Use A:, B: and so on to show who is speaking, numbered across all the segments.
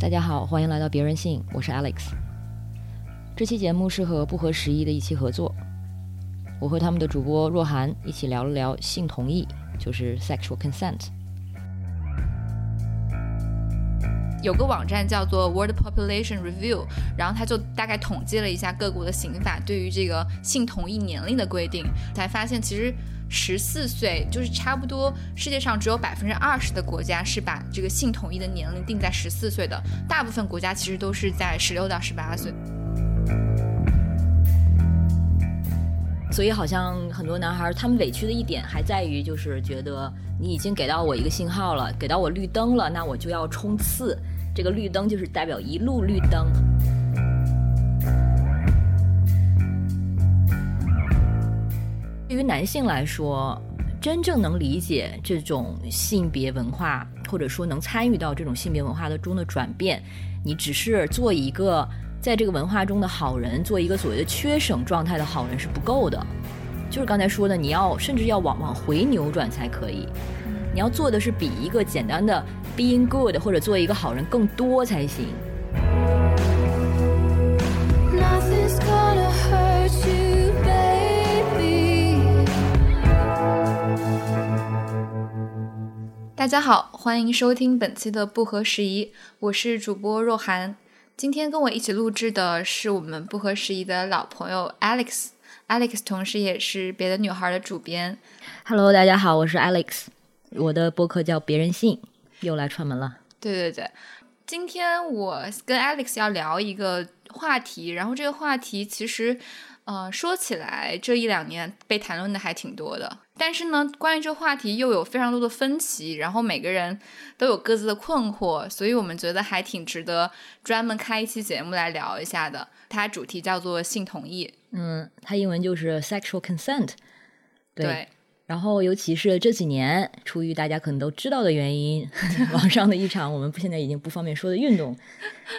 A: 大家好，欢迎来到别人性，我是 Alex。这期节目是和不合时宜的一期合作，我和他们的主播若涵一起聊了聊性同意，就是 sexual consent。
B: 有个网站叫做 World Population Review，然后他就大概统计了一下各国的刑法对于这个性同意年龄的规定，才发现其实十四岁就是差不多世界上只有百分之二十的国家是把这个性同意的年龄定在十四岁的，大部分国家其实都是在十六到十八岁。
A: 所以好像很多男孩他们委屈的一点还在于，就是觉得你已经给到我一个信号了，给到我绿灯了，那我就要冲刺。这个绿灯就是代表一路绿灯。对于男性来说，真正能理解这种性别文化，或者说能参与到这种性别文化的中的转变，你只是做一个在这个文化中的好人，做一个所谓的缺省状态的好人是不够的。就是刚才说的，你要甚至要往往回扭转才可以。你要做的是比一个简单的 being good 或者做一个好人更多才行。
B: 大家好，欢迎收听本期的不合时宜，我是主播若涵。今天跟我一起录制的是我们不合时宜的老朋友 Alex，Alex 同时也是别的女孩的主编。
A: Hello，大家好，我是 Alex，我的播客叫别人信，又来串门了。
B: 对对对，今天我跟 Alex 要聊一个话题，然后这个话题其实，呃，说起来这一两年被谈论的还挺多的，但是呢，关于这个话题又有非常多的分歧，然后每个人都有各自的困惑，所以我们觉得还挺值得专门开一期节目来聊一下的。它主题叫做性同意，
A: 嗯，它英文就是 sexual consent，
B: 对。
A: 然后，尤其是这几年，出于大家可能都知道的原因，网上的一场我们现在已经不方便说的运动，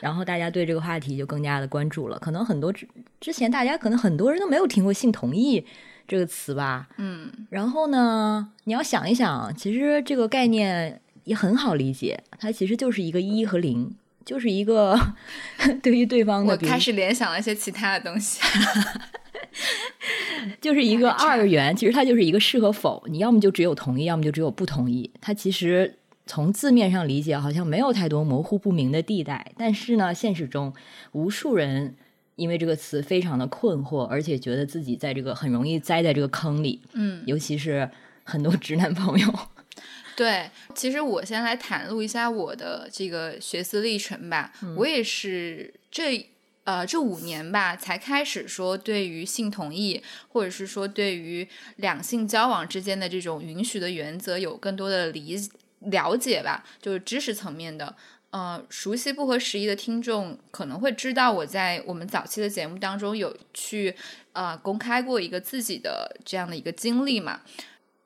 A: 然后大家对这个话题就更加的关注了。可能很多之之前，大家可能很多人都没有听过“性同意”这个词吧。
B: 嗯。
A: 然后呢，你要想一想，其实这个概念也很好理解，它其实就是一个一和零，就是一个 对于对方的。
B: 我开始联想了一些其他的东西。
A: 就是一个二元，其实它就是一个是和否，你要么就只有同意，要么就只有不同意。它其实从字面上理解，好像没有太多模糊不明的地带。但是呢，现实中无数人因为这个词非常的困惑，而且觉得自己在这个很容易栽在这个坑里。
B: 嗯，
A: 尤其是很多直男朋友。
B: 对，其实我先来袒露一下我的这个学思历程吧。我也是这。呃，这五年吧，才开始说对于性同意，或者是说对于两性交往之间的这种允许的原则有更多的理了解吧，就是知识层面的。呃，熟悉不合时宜的听众可能会知道，我在我们早期的节目当中有去呃公开过一个自己的这样的一个经历嘛。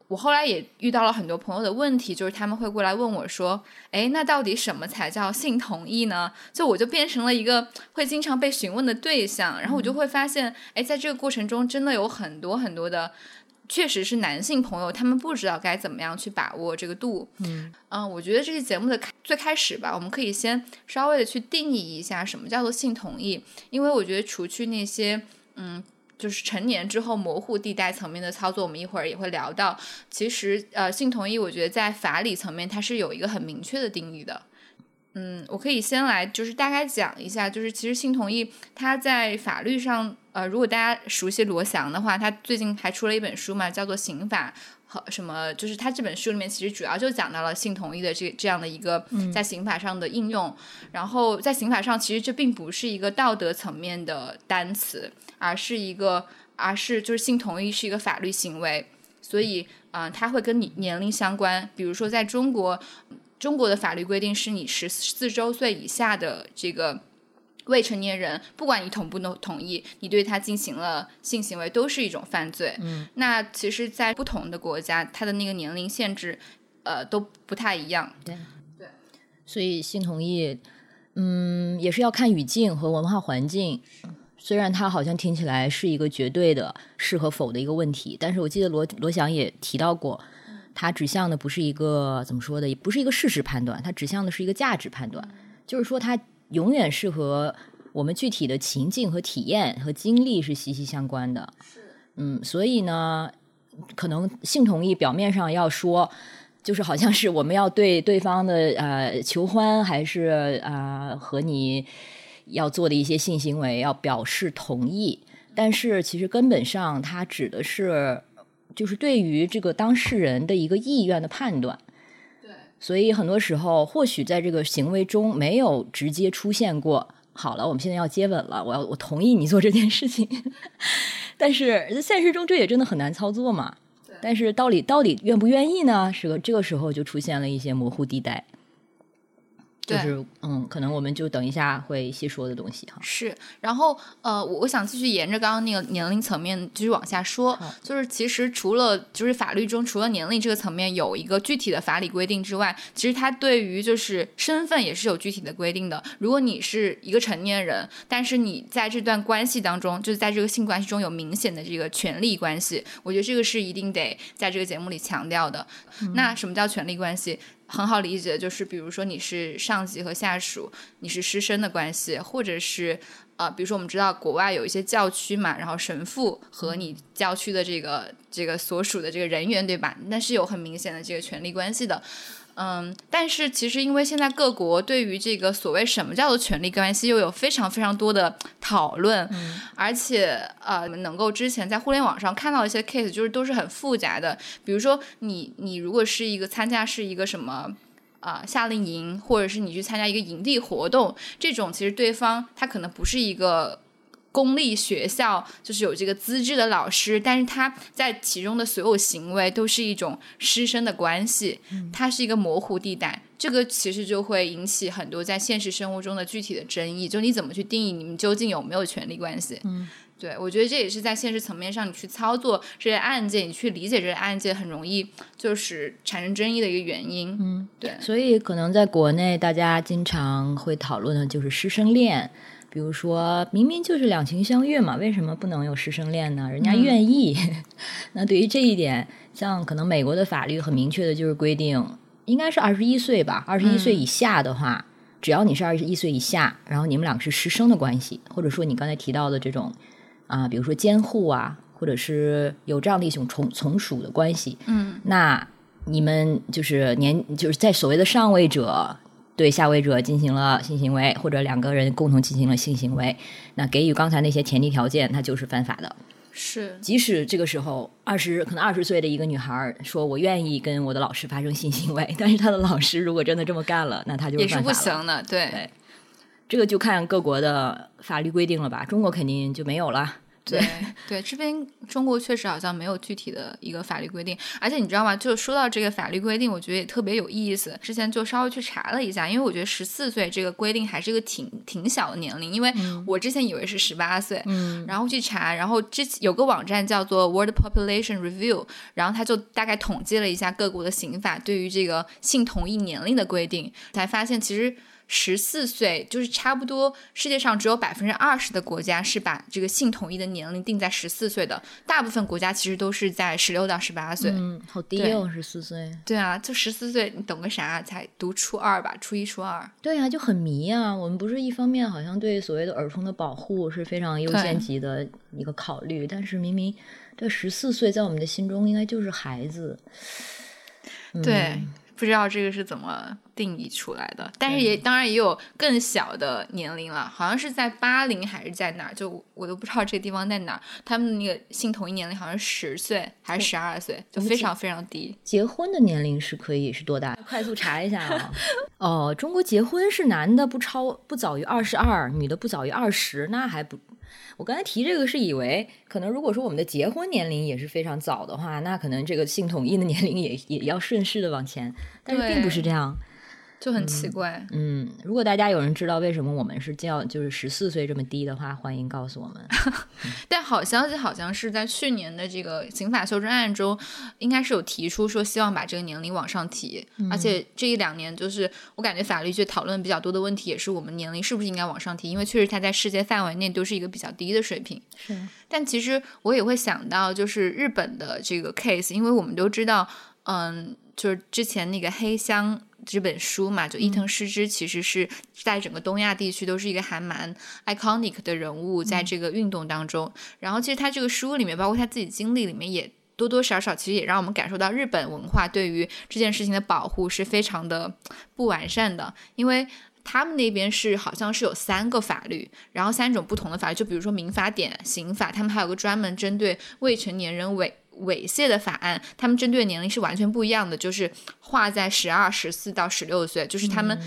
B: 我后来也遇到了很多朋友的问题，就是他们会过来问我说：“哎，那到底什么才叫性同意呢？”就我就变成了一个会经常被询问的对象，然后我就会发现，哎，在这个过程中，真的有很多很多的，确实是男性朋友，他们不知道该怎么样去把握这个度。
A: 嗯
B: 嗯，我觉得这期节目的开最开始吧，我们可以先稍微的去定义一下什么叫做性同意，因为我觉得除去那些嗯。就是成年之后模糊地带层面的操作，我们一会儿也会聊到。其实，呃，性同意，我觉得在法理层面它是有一个很明确的定义的。嗯，我可以先来就是大概讲一下，就是其实性同意它在法律上，呃，如果大家熟悉罗翔的话，他最近还出了一本书嘛，叫做《刑法》和什么，就是他这本书里面其实主要就讲到了性同意的这这样的一个在刑法上的应用。然后在刑法上，其实这并不是一个道德层面的单词。而是一个，而是就是性同意是一个法律行为，所以，嗯，它会跟你年龄相关。比如说，在中国，中国的法律规定是你十四周岁以下的这个未成年人，不管你同不同同意，你对他进行了性行为，都是一种犯罪。
A: 嗯，
B: 那其实，在不同的国家，他的那个年龄限制，呃，都不太一样。
A: 对
B: 对，
A: 所以性同意，嗯，也是要看语境和文化环境。虽然它好像听起来是一个绝对的是和否的一个问题，但是我记得罗罗翔也提到过，它指向的不是一个怎么说的，也不是一个事实判断，它指向的是一个价值判断。就是说它永远是和我们具体的情境和体验和经历是息息相关的。
B: 是，
A: 嗯，所以呢，可能性同意表面上要说，就是好像是我们要对对方的呃求欢，还是啊、和你要做的一些性行为要表示同意，但是其实根本上它指的是就是对于这个当事人的一个意愿的判断。
B: 对，
A: 所以很多时候，或许在这个行为中没有直接出现过。好了，我们现在要接吻了，我要我同意你做这件事情，但是现实中这也真的很难操作嘛。但是到底到底愿不愿意呢？是个这个时候就出现了一些模糊地带，就是嗯，可能我们就等一下会细说的东西哈。
B: 是，然后呃，我我想继续沿着刚刚那个年龄层面继续往下说，就是其实除了就是法律中除了年龄这个层面有一个具体的法理规定之外，其实它对于就是身份也是有具体的规定的。如果你是一个成年人，但是你在这段关系当中，就是在这个性关系中有明显的这个权利关系，我觉得这个是一定得在这个节目里强调的。那什么叫权利关系？很好理解，就是比如说你是上级和下属，你是师生的关系，或者是呃，比如说我们知道国外有一些教区嘛，然后神父和你教区的这个这个所属的这个人员，对吧？那是有很明显的这个权利关系的。嗯，但是其实因为现在各国对于这个所谓什么叫做权利关系，又有非常非常多的讨论，而且呃，能够之前在互联网上看到一些 case，就是都是很复杂的。比如说你你如果是一个参加是一个什么。啊、夏令营，或者是你去参加一个营地活动，这种其实对方他可能不是一个公立学校，就是有这个资质的老师，但是他在其中的所有行为都是一种师生的关系，它是一个模糊地带。这个其实就会引起很多在现实生活中的具体的争议，就你怎么去定义你们究竟有没有权利关系？
A: 嗯，
B: 对，我觉得这也是在现实层面上，你去操作这些案件，你去理解这些案件，很容易就是产生争议的一个原因。
A: 嗯，
B: 对，
A: 所以可能在国内，大家经常会讨论的就是师生恋。比如说明明就是两情相悦嘛，为什么不能有师生恋呢？人家愿意。那对于这一点，像可能美国的法律很明确的就是规定，应该是二十一岁吧，二十一岁以下的话，只要你是二十一岁以下，然后你们俩是师生的关系，或者说你刚才提到的这种啊、比如说监护啊，或者是有这样的一种从从属的关系，
B: 嗯，
A: 那你们就是年就是在所谓的上位者对下位者进行了性行为，或者两个人共同进行了性行为，那给予刚才那些前提条件，它就是犯法的。
B: 是
A: 即使这个时候二十可能二十岁的一个女孩儿说我愿意跟我的老师发生性行为，但是她的老师如果真的这么干了，那她就
B: 也是不。行的，对
A: 对这个就看各国的法律规定了吧，中国肯定就没有了。
B: 对对，这边中国确实好像没有具体的一个法律规定，而且你知道吗？就说到这个法律规定，我觉得也特别有意思。之前就稍微去查了一下，因为我觉得十四岁这个规定还是一个挺挺小的年龄，因为我之前以为是十八岁，
A: 嗯
B: 然后去查，然后之有个网站叫做 World Population Review，然后他就大概统计了一下各国的刑法对于这个性同意年龄的规定，才发现其实。十四岁就是差不多，世界上只有百分之二十的国家是把这个性同意的年龄定在十四岁的，大部分国家其实都是在十六到十八岁。
A: 嗯，好低
B: 对
A: 哦，十四岁。
B: 对啊，就十四岁，你懂个啥？才读初二吧，初一、初二。
A: 对啊，就很迷啊。我们不是一方面好像对所谓的儿童的保护是非常优先级的一个考虑，但是明明这十四岁在我们的心中应该就是孩子。
B: 对，不知道这个是怎么定义出来的，但是也当然也有更小的年龄了，好像是在八零还是在哪儿，就我都不知道这个地方在哪儿。他们那个性同一年龄好像是十岁还是十二岁，就非常非常低。
A: 结婚的年龄是可以是多大？快速查一下啊。哦，中国结婚是男的不超不早于二十二，女的不早于二十，那还不。我刚才提这个是以为，可能如果说我们的结婚年龄也是非常早的话，那可能这个性统一的年龄也也要顺势的往前，但是并不是这样。
B: 就很奇怪，
A: 嗯，如果大家有人知道为什么我们是叫就是十四岁这么低的话，欢迎告诉我们。
B: 但好消息好像是在去年的这个刑法修正案中，应该是有提出说希望把这个年龄往上提，而且这一两年就是我感觉法律界讨论比较多的问题，也是我们年龄是不是应该往上提，因为确实它在世界范围内都是一个比较低的水平。
A: 是，
B: 但其实我也会想到，就是日本的这个 case，因为我们都知道，嗯，就是之前那个黑箱这本书嘛，就伊藤诗织其实是在整个东亚地区都是一个还蛮 iconic 的人物，在这个运动当中。然后其实他这个书里面，包括他自己经历里面，也多多少少其实也让我们感受到日本文化对于这件事情的保护是非常的不完善的，因为。他们那边是好像是有三个法律，然后三种不同的法律，就比如说民法典、刑法，他们还有个专门针对未成年人猥猥亵的法案，他们针对年龄是完全不一样的，就是划在十二、十四到十六岁，就是他们，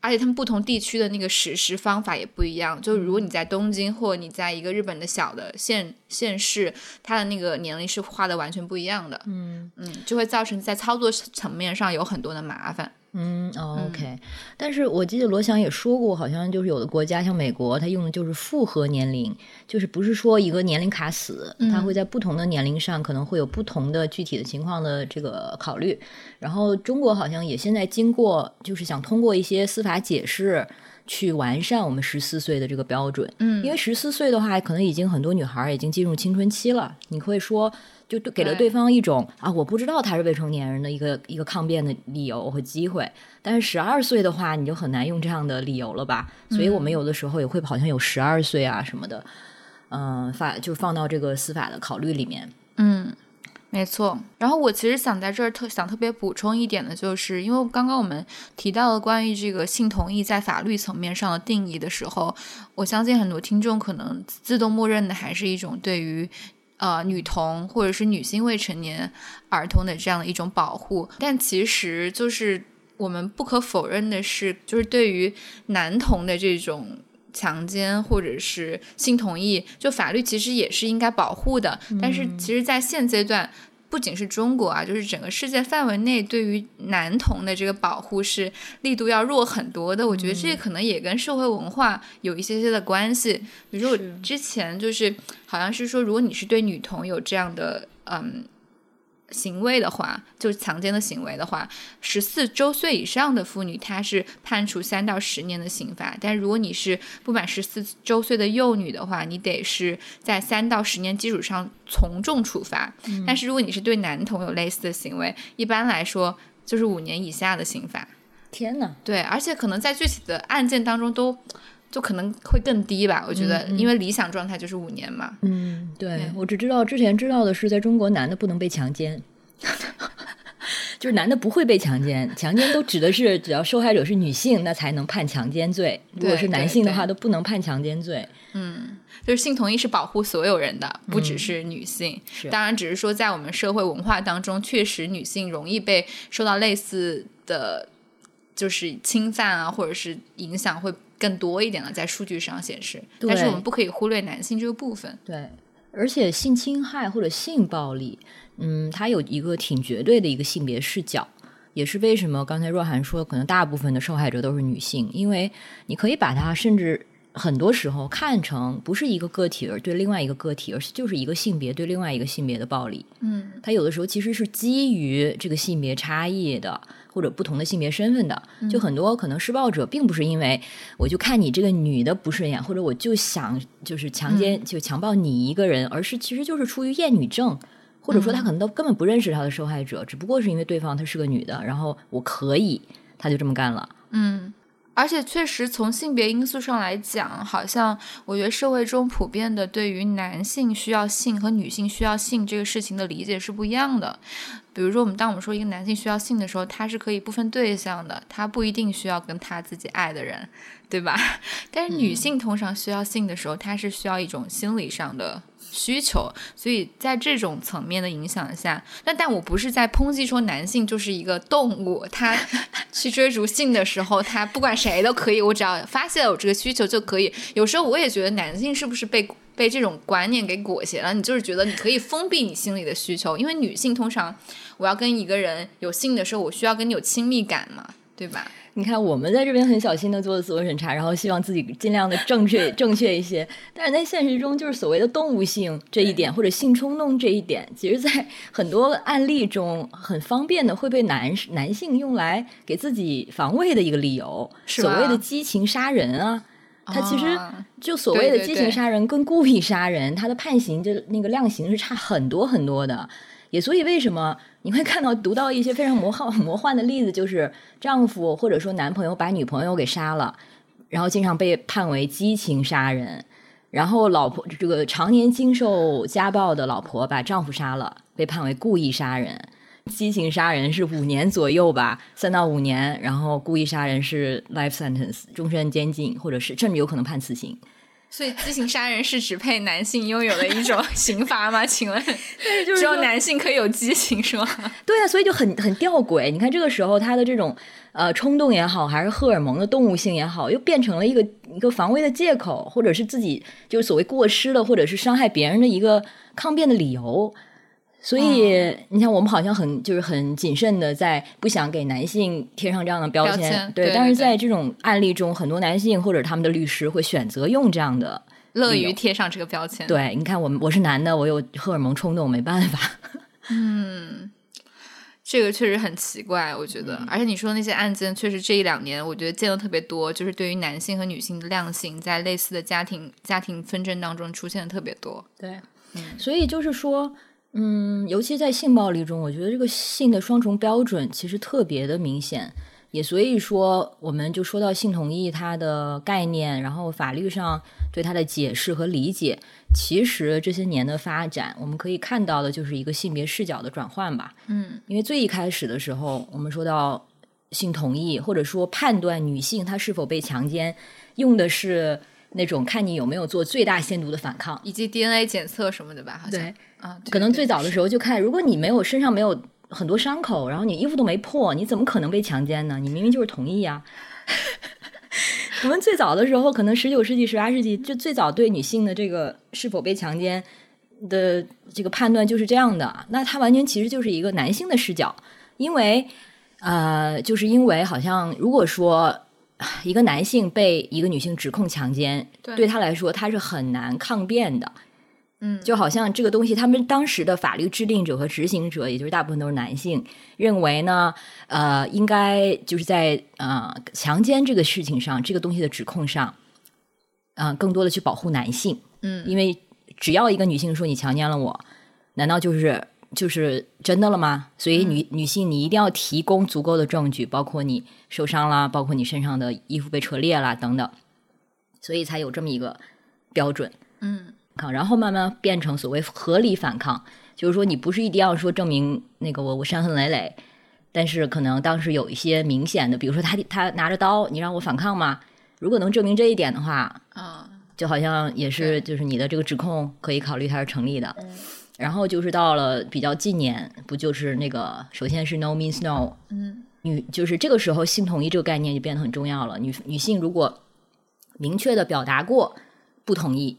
B: 而且他们不同地区的那个实施方法也不一样，就如果你在东京或你在一个日本的小的县县市，它的那个年龄是划的完全不一样的，嗯。嗯，就会造成在操作层面上有很多的麻烦。
A: 嗯，OK，但是我记得罗翔也说过，好像就是有的国家像美国，它用的就是复合年龄，就是不是说一个年龄卡死，它会在不同的年龄上可能会有不同的具体的情况的这个考虑。然后中国好像也现在经过，就是想通过一些司法解释去完善我们十四岁的这个标准。
B: 嗯，
A: 因为十四岁的话，可能已经很多女孩已经进入青春期了，你会说。就给了对方一种啊，我不知道他是未成年人的一个一个抗辩的理由和机会。但是十二岁的话，你就很难用这样的理由了吧？所以我们有的时候也会好像有十二岁啊什么的，嗯，法就放到这个司法的考虑里面。
B: 嗯，没错。然后我其实想在这儿特想特别补充一点的就是，因为刚刚我们提到了关于这个性同意在法律层面上的定义的时候，我相信很多听众可能自动默认的还是一种对于。呃，女童或者是女性未成年儿童的这样的一种保护，但其实就是我们不可否认的是，就是对于男童的这种强奸或者是性同意，就法律其实也是应该保护的。但是，其实，在现阶段。不仅是中国啊，就是整个世界范围内对于男童的这个保护是力度要弱很多的。我觉得这可能也跟社会文化有一些些的关系。比如说我之前就是好像是说，如果你是对女童有这样的嗯。行为的话，就是强奸的行为的话，十四周岁以上的妇女，她是判处三到十年的刑罚。但如果你是不满十四周岁的幼女的话，你得是在三到十年基础上从重处罚。但是如果你是对男童有类似的行为，一般来说就是五年以下的刑罚。
A: 天哪！
B: 对，而且可能在具体的案件当中都就可能会更低吧。我觉得，因为理想状态就是五年嘛。
A: 嗯，对，我只知道之前知道的是，在中国男的不能被强奸。就是男的不会被强奸，强奸都指的是只要受害者是女性，那才能判强奸罪。如果是男性的话，都不能判强奸罪。
B: 嗯，就是性同意是保护所有人的，不只是女性。当然，只是说在我们社会文化当中，确实女性容易被受到类似的，就是侵犯啊，或者是影响会更多一点了，在数据上显示。但是我们不可以忽略男性这个部分。
A: 对，而且性侵害或者性暴力。嗯，它有一个挺绝对的一个性别视角，也是为什么刚才若涵说，可能大部分的受害者都是女性，因为你可以把它甚至很多时候看成不是一个个体而对另外一个个体，而是就是一个性别对另外一个性别的暴力。
B: 嗯，
A: 它有的时候其实是基于这个性别差异的，或者不同的性别身份的。就很多可能施暴者并不是因为我就看你这个女的不顺眼，或者我就想就是强奸就强暴你一个人，而是其实就是出于厌女症。或者说他可能都根本不认识他的受害者，只不过是因为对方她是个女的，然后我可以，他就这么干了。
B: 嗯，而且确实从性别因素上来讲，好像我觉得社会中普遍的对于男性需要性和女性需要性这个事情的理解是不一样的。比如说，我们当我们说一个男性需要性的时候，他是可以不分对象的，他不一定需要跟他自己爱的人，对吧？但是女性通常需要性的时候，她是需要一种心理上的。需求，所以在这种层面的影响下，那但我不是在抨击说男性就是一个动物，他 去追逐性的时候，他不管谁都可以，我只要发现有这个需求就可以。有时候我也觉得男性是不是被被这种观念给裹挟了？你就是觉得你可以封闭你心里的需求，因为女性通常我要跟一个人有性的时候，我需要跟你有亲密感嘛，对吧？
A: 你看，我们在这边很小心的做自我审查，然后希望自己尽量的正确正确一些。但是在现实中，就是所谓的动物性这一点，或者性冲动这一点，其实，在很多案例中很方便的会被男男性用来给自己防卫的一个理由。所谓的激情杀人啊，他其实就所谓的激情杀人跟故意杀人，他的判刑就那个量刑是差很多很多的。也所以为什么你会看到读到一些非常魔幻 魔幻的例子，就是丈夫或者说男朋友把女朋友给杀了，然后经常被判为激情杀人。然后老婆这个常年经受家暴的老婆把丈夫杀了，被判为故意杀人。激情杀人是五年左右吧，三到五年。然后故意杀人是 life sentence，终身监禁，或者是甚至有可能判死刑。
B: 所以激情杀人是只配男性拥有的一种 刑罚吗？请问，
A: 就是
B: 只有男性可以有激情是吗？
A: 对啊，所以就很很吊诡。你看这个时候他的这种呃冲动也好，还是荷尔蒙的动物性也好，又变成了一个一个防卫的借口，或者是自己就是所谓过失了，或者是伤害别人的一个抗辩的理由。所以，你看，我们好像很就是很谨慎的，在不想给男性贴上这样的标
B: 签。
A: 对，
B: 对
A: 但是在这种案例中，很多男性或者他们的律师会选择用这样的，
B: 乐于贴上这个标签。
A: 对，你看，我们我是男的，我有荷尔蒙冲动，没办法。
B: 嗯，这个确实很奇怪，我觉得。而且你说那些案件，确实这一两年，我觉得见的特别多，就是对于男性和女性的量刑，在类似的家庭家庭纷争当中出现的特别多。
A: 对，所以就是说。嗯，尤其在性暴力中，我觉得这个性的双重标准其实特别的明显。也所以说，我们就说到性同意它的概念，然后法律上对它的解释和理解，其实这些年的发展，我们可以看到的就是一个性别视角的转换吧。
B: 嗯，
A: 因为最一开始的时候，我们说到性同意，或者说判断女性她是否被强奸，用的是那种看你有没有做最大限度的反抗，
B: 以及 DNA 检测什么的吧？好像。
A: 对。
B: 啊，
A: 可能最早的时候就看，如果你没有身上没有很多伤口，然后你衣服都没破，你怎么可能被强奸呢？你明明就是同意呀。我们最早的时候，可能十九世纪、十八世纪，就最早对女性的这个是否被强奸的这个判断就是这样的。那它完全其实就是一个男性的视角，因为呃，就是因为好像如果说一个男性被一个女性指控强奸，对他来说他是很难抗辩的。
B: 嗯，
A: 就好像这个东西，他们当时的法律制定者和执行者，也就是大部分都是男性，认为呢，呃，应该就是在呃强奸这个事情上，这个东西的指控上，嗯，更多的去保护男性。
B: 嗯，
A: 因为只要一个女性说你强奸了我，难道就是就是真的了吗？所以女女性你一定要提供足够的证据，包括你受伤啦，包括你身上的衣服被扯裂啦等等，所以才有这么一个标准。
B: 嗯。
A: 抗，然后慢慢变成所谓合理反抗，就是说你不是一定要说证明那个我我伤痕累累，但是可能当时有一些明显的，比如说他他拿着刀，你让我反抗吗？如果能证明这一点的话，
B: 啊，
A: 就好像也是就是你的这个指控可以考虑它是成立的。然后就是到了比较近年，不就是那个首先是 no means no，
B: 嗯，
A: 女就是这个时候性同意这个概念就变得很重要了。女女性如果明确的表达过不同意。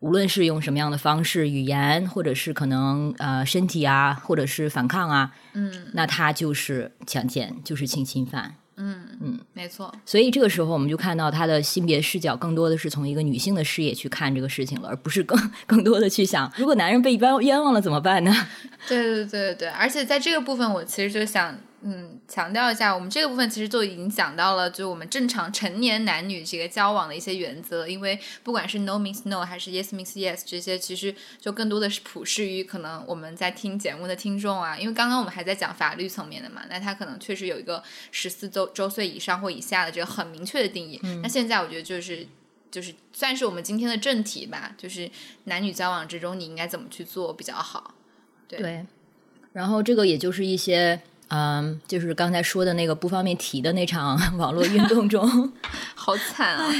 A: 无论是用什么样的方式，语言，或者是可能呃身体啊，或者是反抗啊，
B: 嗯，
A: 那她就是强奸，就是性侵犯，
B: 嗯
A: 嗯，
B: 没错。
A: 所以这个时候我们就看到他的性别视角更多的是从一个女性的视野去看这个事情了，而不是更更多的去想，如果男人被冤冤枉了怎么办呢？
B: 对对对对对，而且在这个部分，我其实就想。嗯，强调一下，我们这个部分其实就已经讲到了，就我们正常成年男女这个交往的一些原则。因为不管是 no means no 还是 yes means yes 这些，其实就更多的是普适于可能我们在听节目的听众啊。因为刚刚我们还在讲法律层面的嘛，那他可能确实有一个十四周周岁以上或以下的这个很明确的定义。那现在我觉得就是就是算是我们今天的正题吧，就是男女交往之中你应该怎么去做比较好。
A: 对，然后这个也就是一些。嗯，就是刚才说的那个不方便提的那场 网络运动中，
B: 好惨啊！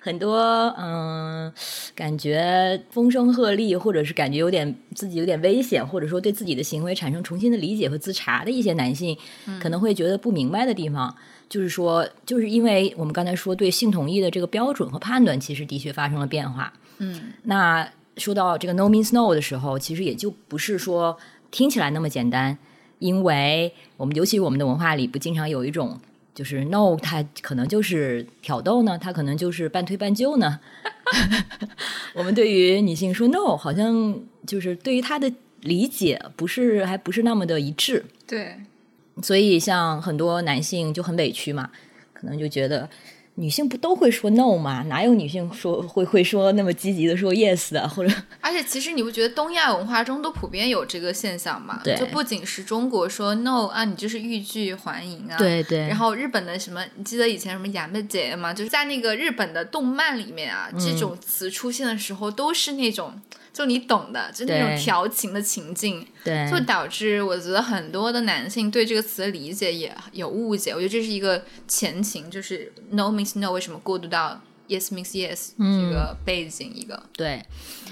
A: 很多嗯，感觉风声鹤唳，或者是感觉有点自己有点危险，或者说对自己的行为产生重新的理解和自查的一些男性，可能会觉得不明白的地方，就是说，就是因为我们刚才说对性同意的这个标准和判断，其实的确发生了变化。
B: 嗯，
A: 那说到这个 no means no 的时候，其实也就不是说听起来那么简单。因为我们尤其我们的文化里，不经常有一种就是 no，它可能就是挑逗呢，它可能就是半推半就呢。我们对于女性说 no，好像就是对于她的理解不是还不是那么的一致。
B: 对，
A: 所以像很多男性就很委屈嘛，可能就觉得女性不都会说 no 吗？哪有女性说会会说那么积极的说 yes 的？或者，
B: 而且其实你不觉得东亚文化中都普遍有这个现象吗？
A: 对，
B: 就不仅是中国说 no 啊，你就是欲拒还迎啊。
A: 对对。
B: 然后日本的什么，你记得以前什么雅妹姐吗？就是在那个日本的动漫里面啊，这种词出现的时候都是那种。就你懂的，就那种调情的情境，
A: 对，
B: 就导致我觉得很多的男性对这个词的理解也有误解。我觉得这是一个前情，就是 no means no，为什么过渡到 yes means yes 这个背景一个。
A: 对，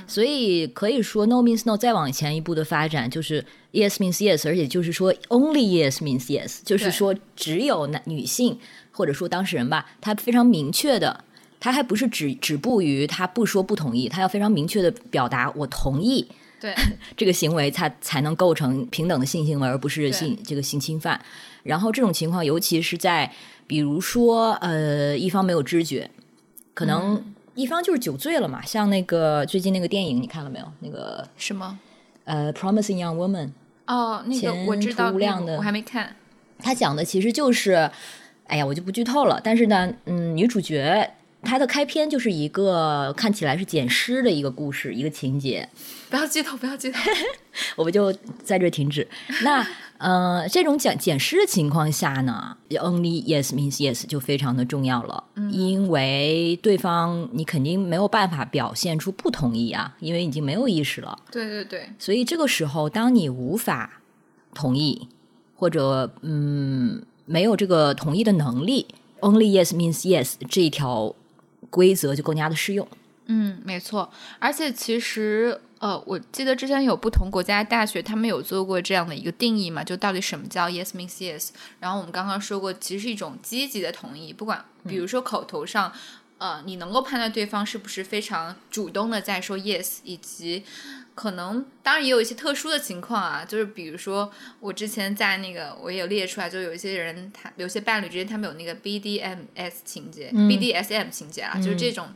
A: 所以可以说 no means no 再往前一步的发展就是 yes means yes，而且就是说 only yes means yes，就是说只有男女性或者说当事人吧，他非常明确的。他还不是止止步于他不说不同意，他要非常明确的表达我同意，
B: 对
A: 这个行为，他才能构成平等的性行为，而不是性这个性侵犯。然后这种情况，尤其是在比如说呃一方没有知觉，可能一方就是酒醉了嘛，像那个最近那个电影你看了没有？那个
B: 什么
A: 呃，Promising Young Woman
B: 哦，那个我知道，
A: 的
B: 我还没看。
A: 他讲的其实就是，哎呀，我就不剧透了。但是呢，嗯，女主角。它的开篇就是一个看起来是捡尸的一个故事，一个情节。
B: 不要剧透，不要剧透，
A: 我们就在这停止。那呃，这种捡捡尸的情况下呢，only yes means yes 就非常的重要了，因为对方你肯定没有办法表现出不同意啊，因为已经没有意识了。
B: 对对对。
A: 所以这个时候，当你无法同意，或者嗯没有这个同意的能力，only yes means yes 这一条。规则就更加的适用。
B: 嗯，没错。而且其实，呃，我记得之前有不同国家大学，他们有做过这样的一个定义嘛，就到底什么叫 yes means yes。然后我们刚刚说过，其实是一种积极的同意，不管比如说口头上，呃，你能够判断对方是不是非常主动的在说 yes，以及。可能当然也有一些特殊的情况啊，就是比如说我之前在那个我也有列出来，就有一些人他有些伴侣之间他们有那个 BDMS 情节，BDSM 情节啊，就是这种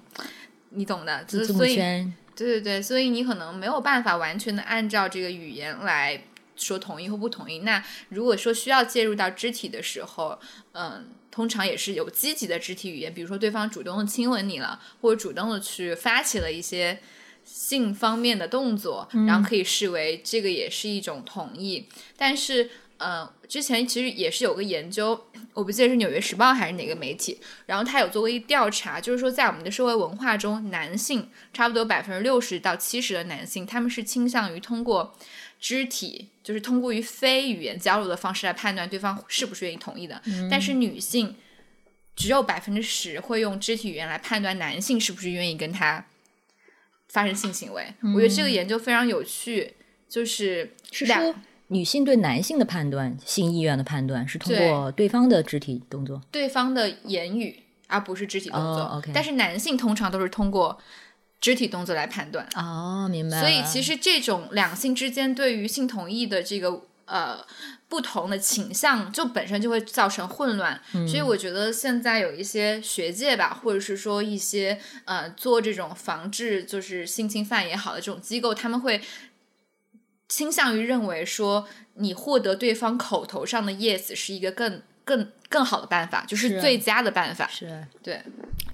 B: 你懂的，就是所以对对对，所以你可能没有办法完全的按照这个语言来说同意或不同意。那如果说需要介入到肢体的时候，嗯，通常也是有积极的肢体语言，比如说对方主动的亲吻你了，或者主动的去发起了一些。性方面的动作，然后可以视为这个也是一种同意。但是，呃，之前其实也是有个研究，我不记得是《纽约时报》还是哪个媒体，然后他有做过一调查，就是说在我们的社会文化中，男性差不多百分之六十到七十的男性，他们是倾向于通过肢体，就是通过于非语言交流的方式来判断对方是不是愿意同意的。但是女性只有百分之十会用肢体语言来判断男性是不是愿意跟他。发生性行为，我觉得这个研究非常有趣，就是
A: 是说女性对男性的判断、性意愿的判断是通过对方的肢体动作、
B: 对方的言语，而不是肢体动作。但是男性通常都是通过肢体动作来判断。
A: 哦，明白。
B: 所以其实这种两性之间对于性同意的这个呃。不同的倾向就本身就会造成混乱，所以我觉得现在有一些学界吧，或者是说一些呃做这种防治就是性侵犯也好的这种机构，他们会倾向于认为说，你获得对方口头上的 yes 是一个更。更更好的办法就是最佳的办法，
A: 是
B: 对。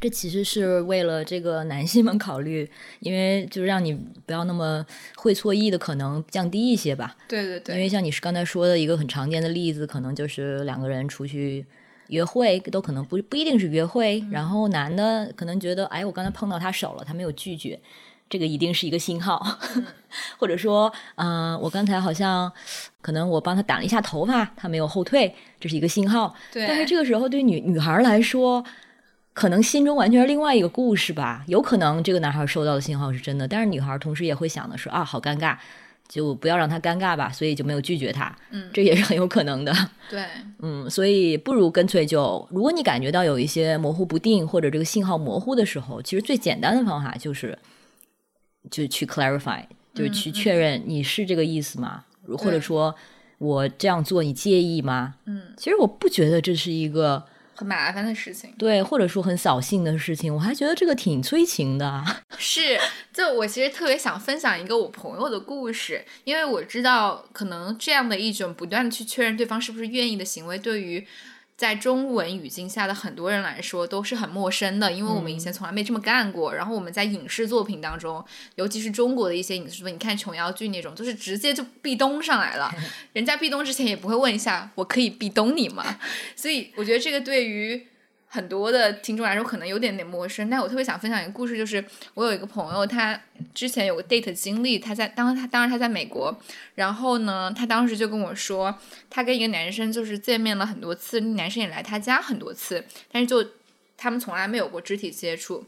A: 这其实是为了这个男性们考虑，因为就是让你不要那么会错意的可能降低一些吧。
B: 对对对。
A: 因为像你是刚才说的一个很常见的例子，可能就是两个人出去约会，都可能不不一定是约会，然后男的可能觉得，哎，我刚才碰到他手了，他没有拒绝。这个一定是一个信号，或者说，嗯，我刚才好像可能我帮他挡了一下头发，他没有后退，这是一个信号。
B: 对。
A: 但是这个时候对女女孩来说，可能心中完全是另外一个故事吧。有可能这个男孩收到的信号是真的，但是女孩同时也会想的是啊，好尴尬，就不要让他尴尬吧，所以就没有拒绝他。
B: 嗯，
A: 这也是很有可能的。
B: 对。
A: 嗯，所以不如干脆就，如果你感觉到有一些模糊不定或者这个信号模糊的时候，其实最简单的方法就是。就去 clarify，就是去确认你是这个意思吗？或者说我这样做你介意吗？
B: 嗯，
A: 其实我不觉得这是一个
B: 很麻烦的事情，
A: 对，或者说很扫兴的事情，我还觉得这个挺催情的。
B: 是，就我其实特别想分享一个我朋友的故事，因为我知道可能这样的一种不断的去确认对方是不是愿意的行为，对于在中文语境下的很多人来说都是很陌生的，因为我们以前从来没这么干过。然后我们在影视作品当中，尤其是中国的一些影视作品，你看琼瑶剧那种，就是直接就壁咚上来了。人家壁咚之前也不会问一下，我可以壁咚你吗？所以我觉得这个对于。很多的听众来说可能有点点陌生，但我特别想分享一个故事，就是我有一个朋友，他之前有个 date 经历，他在当他当时他在美国，然后呢，他当时就跟我说，他跟一个男生就是见面了很多次，男生也来他家很多次，但是就他们从来没有过肢体接触。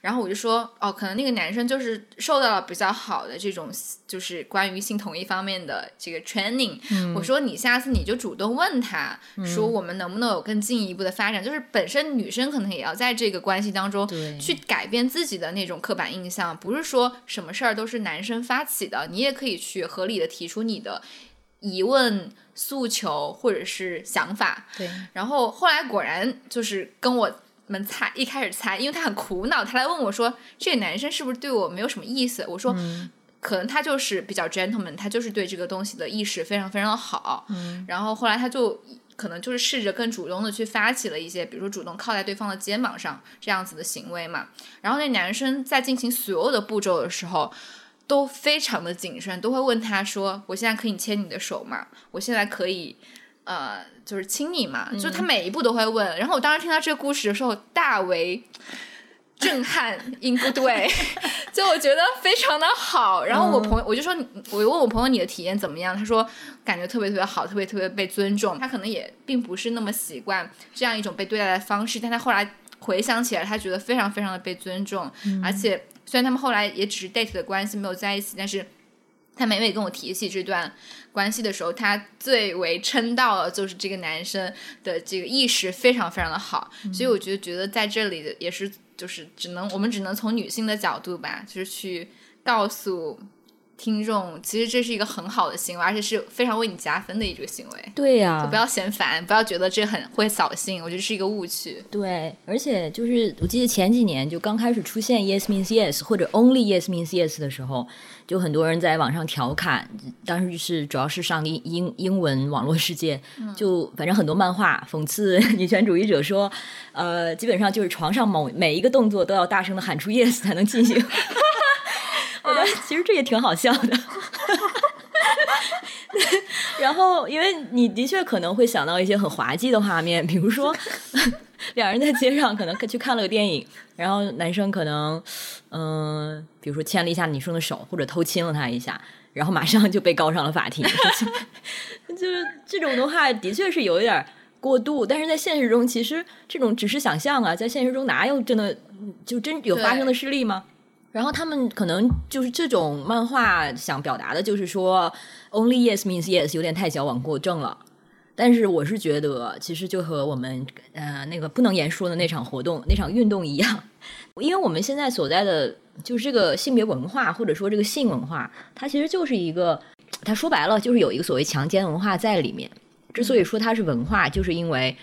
B: 然后我就说，哦，可能那个男生就是受到了比较好的这种，就是关于性同一方面的这个 training。我说你下次你就主动问他，说我们能不能有更进一步的发展？就是本身女生可能也要在这个关系当中去改变自己的那种刻板印象，不是说什么事儿都是男生发起的，你也可以去合理的提出你的疑问、诉求或者是想法。
A: 对。
B: 然后后来果然就是跟我。们猜一开始猜，因为他很苦恼，他来问我说：“这个男生是不是对我没有什么意思？”我说：“可能他就是比较 gentleman，他就是对这个东西的意识非常非常的好。”然后后来他就可能就是试着更主动的去发起了一些，比如说主动靠在对方的肩膀上这样子的行为嘛。然后那男生在进行所有的步骤的时候都非常的谨慎，都会问他说：“我现在可以牵你的手吗？我现在可以。”呃，就是亲你嘛，就是他每一步都会问。然后我当时听到这个故事的时候，大为 震撼，in good way，就我觉得非常的好。然后我朋友，我就说，我问我朋友你的体验怎么样？他说感觉特别特别好，特别特别被尊重。他可能也并不是那么习惯这样一种被对待的方式，但他后来回想起来，他觉得非常非常的被尊重。而且虽然他们后来也只是 date 的关系，没有在一起，但是。他每每跟我提起这段关系的时候，他最为称道的就是这个男生的这个意识非常非常的好，所以我觉得觉得在这里也是就是只能我们只能从女性的角度吧，就是去告诉。听众，其实这是一个很好的行为，而且是非常为你加分的一个行为。
A: 对呀，
B: 不要嫌烦，不要觉得这很会扫兴，我觉得是一个误区。
A: 对，而且就是我记得前几年就刚开始出现 yes means yes 或者 only yes means yes 的时候，就很多人在网上调侃，当时是主要是上英英英文网络世界，就反正很多漫画讽刺女权主义者说，呃，基本上就是床上某每一个动作都要大声的喊出 yes 才能进行。我觉得其实这也挺好笑的，然后因为你的确可能会想到一些很滑稽的画面，比如说 两人在街上可能去看了个电影，然后男生可能嗯，比如说牵了一下女生的手，或者偷亲了她一下，然后马上就被告上了法庭。就是这种的话，的确是有一点过度，但是在现实中，其实这种只是想象啊，在现实中哪有真的就真有发生的事例吗？然后他们可能就是这种漫画想表达的，就是说 “only yes means yes” 有点太矫枉过正了。但是我是觉得，其实就和我们呃那个不能言说的那场活动、那场运动一样，因为我们现在所在的就是这个性别文化，或者说这个性文化，它其实就是一个，它说白了就是有一个所谓强奸文化在里面。之所以说它是文化，就是因为。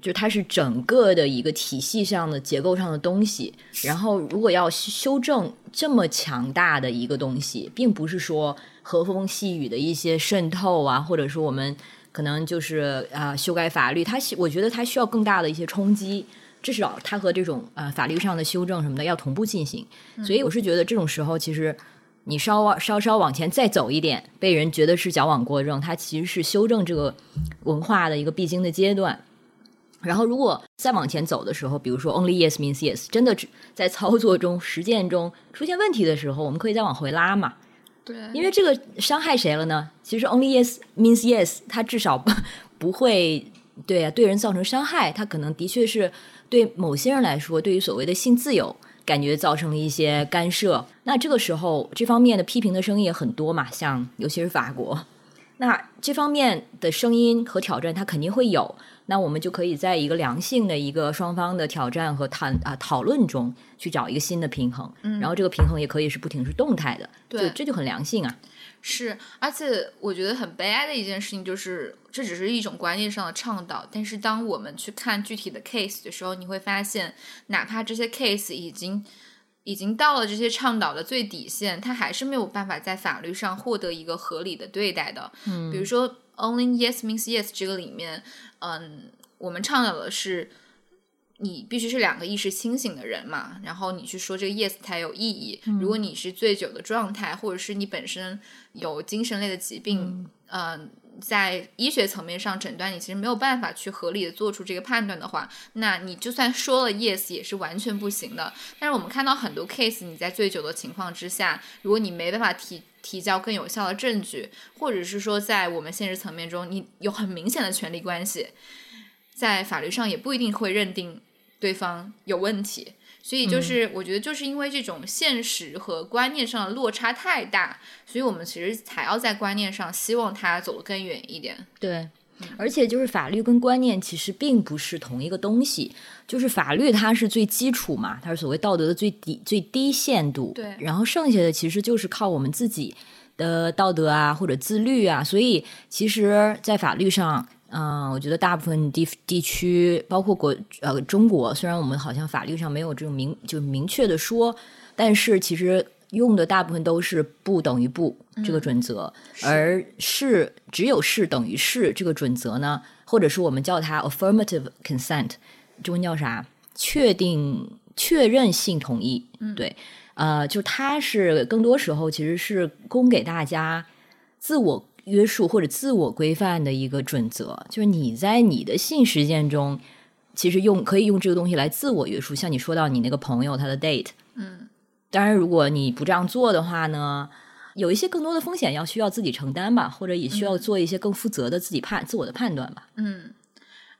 A: 就它是整个的一个体系上的结构上的东西，然后如果要修正这么强大的一个东西，并不是说和风细雨的一些渗透啊，或者说我们可能就是啊修改法律，它我觉得它需要更大的一些冲击，至少它和这种呃法律上的修正什么的要同步进行。所以我是觉得这种时候，其实你稍稍稍往前再走一点，被人觉得是矫枉过正，它其实是修正这个文化的一个必经的阶段。然后，如果再往前走的时候，比如说 only yes means yes，真的在操作中、实践中出现问题的时候，我们可以再往回拉嘛？
B: 对，
A: 因为这个伤害谁了呢？其实 only yes means yes，它至少不会对啊对人造成伤害，它可能的确是对某些人来说，对于所谓的性自由感觉造成了一些干涉。那这个时候，这方面的批评的声音也很多嘛，像尤其是法国，那这方面的声音和挑战，它肯定会有。那我们就可以在一个良性的一个双方的挑战和谈啊讨论中去找一个新的平衡，嗯，然后这个平衡也可以是不停是动态的，
B: 对，
A: 这就很良性啊。
B: 是，而且我觉得很悲哀的一件事情就是，这只是一种观念上的倡导，但是当我们去看具体的 case 的时候，你会发现，哪怕这些 case 已经已经到了这些倡导的最底线，它还是没有办法在法律上获得一个合理的对待的。嗯，比如说 only yes means yes 这个里面。嗯，我们倡导的是。你必须是两个意识清醒的人嘛，然后你去说这个 yes 才有意义。如果你是醉酒的状态，或者是你本身有精神类的疾病，嗯，在医学层面上诊断你其实没有办法去合理的做出这个判断的话，那你就算说了 yes 也是完全不行的。但是我们看到很多 case，你在醉酒的情况之下，如果你没办法提提交更有效的证据，或者是说在我们现实层面中你有很明显的权利关系，在法律上也不一定会认定。对方有问题，所以就是我觉得就是因为这种现实和观念上的落差太大，所以我们其实才要在观念上希望他走得更远一点。
A: 对，而且就是法律跟观念其实并不是同一个东西，就是法律它是最基础嘛，它是所谓道德的最低最低限度。
B: 对，
A: 然后剩下的其实就是靠我们自己的道德啊或者自律啊，所以其实，在法律上。嗯，我觉得大部分地地区，包括国呃中国，虽然我们好像法律上没有这种明就明确的说，但是其实用的大部分都是不等于不这个准则，而是只有是等于是这个准则呢，或者是我们叫它 affirmative consent，中文叫啥？确定确认性同意。对，呃，就它是更多时候其实是供给大家自我。约束或者自我规范的一个准则，就是你在你的性实践中，其实用可以用这个东西来自我约束。像你说到你那个朋友他的 date，
B: 嗯，
A: 当然如果你不这样做的话呢，有一些更多的风险要需要自己承担吧，或者也需要做一些更负责的自己判自我的判断吧。
B: 嗯，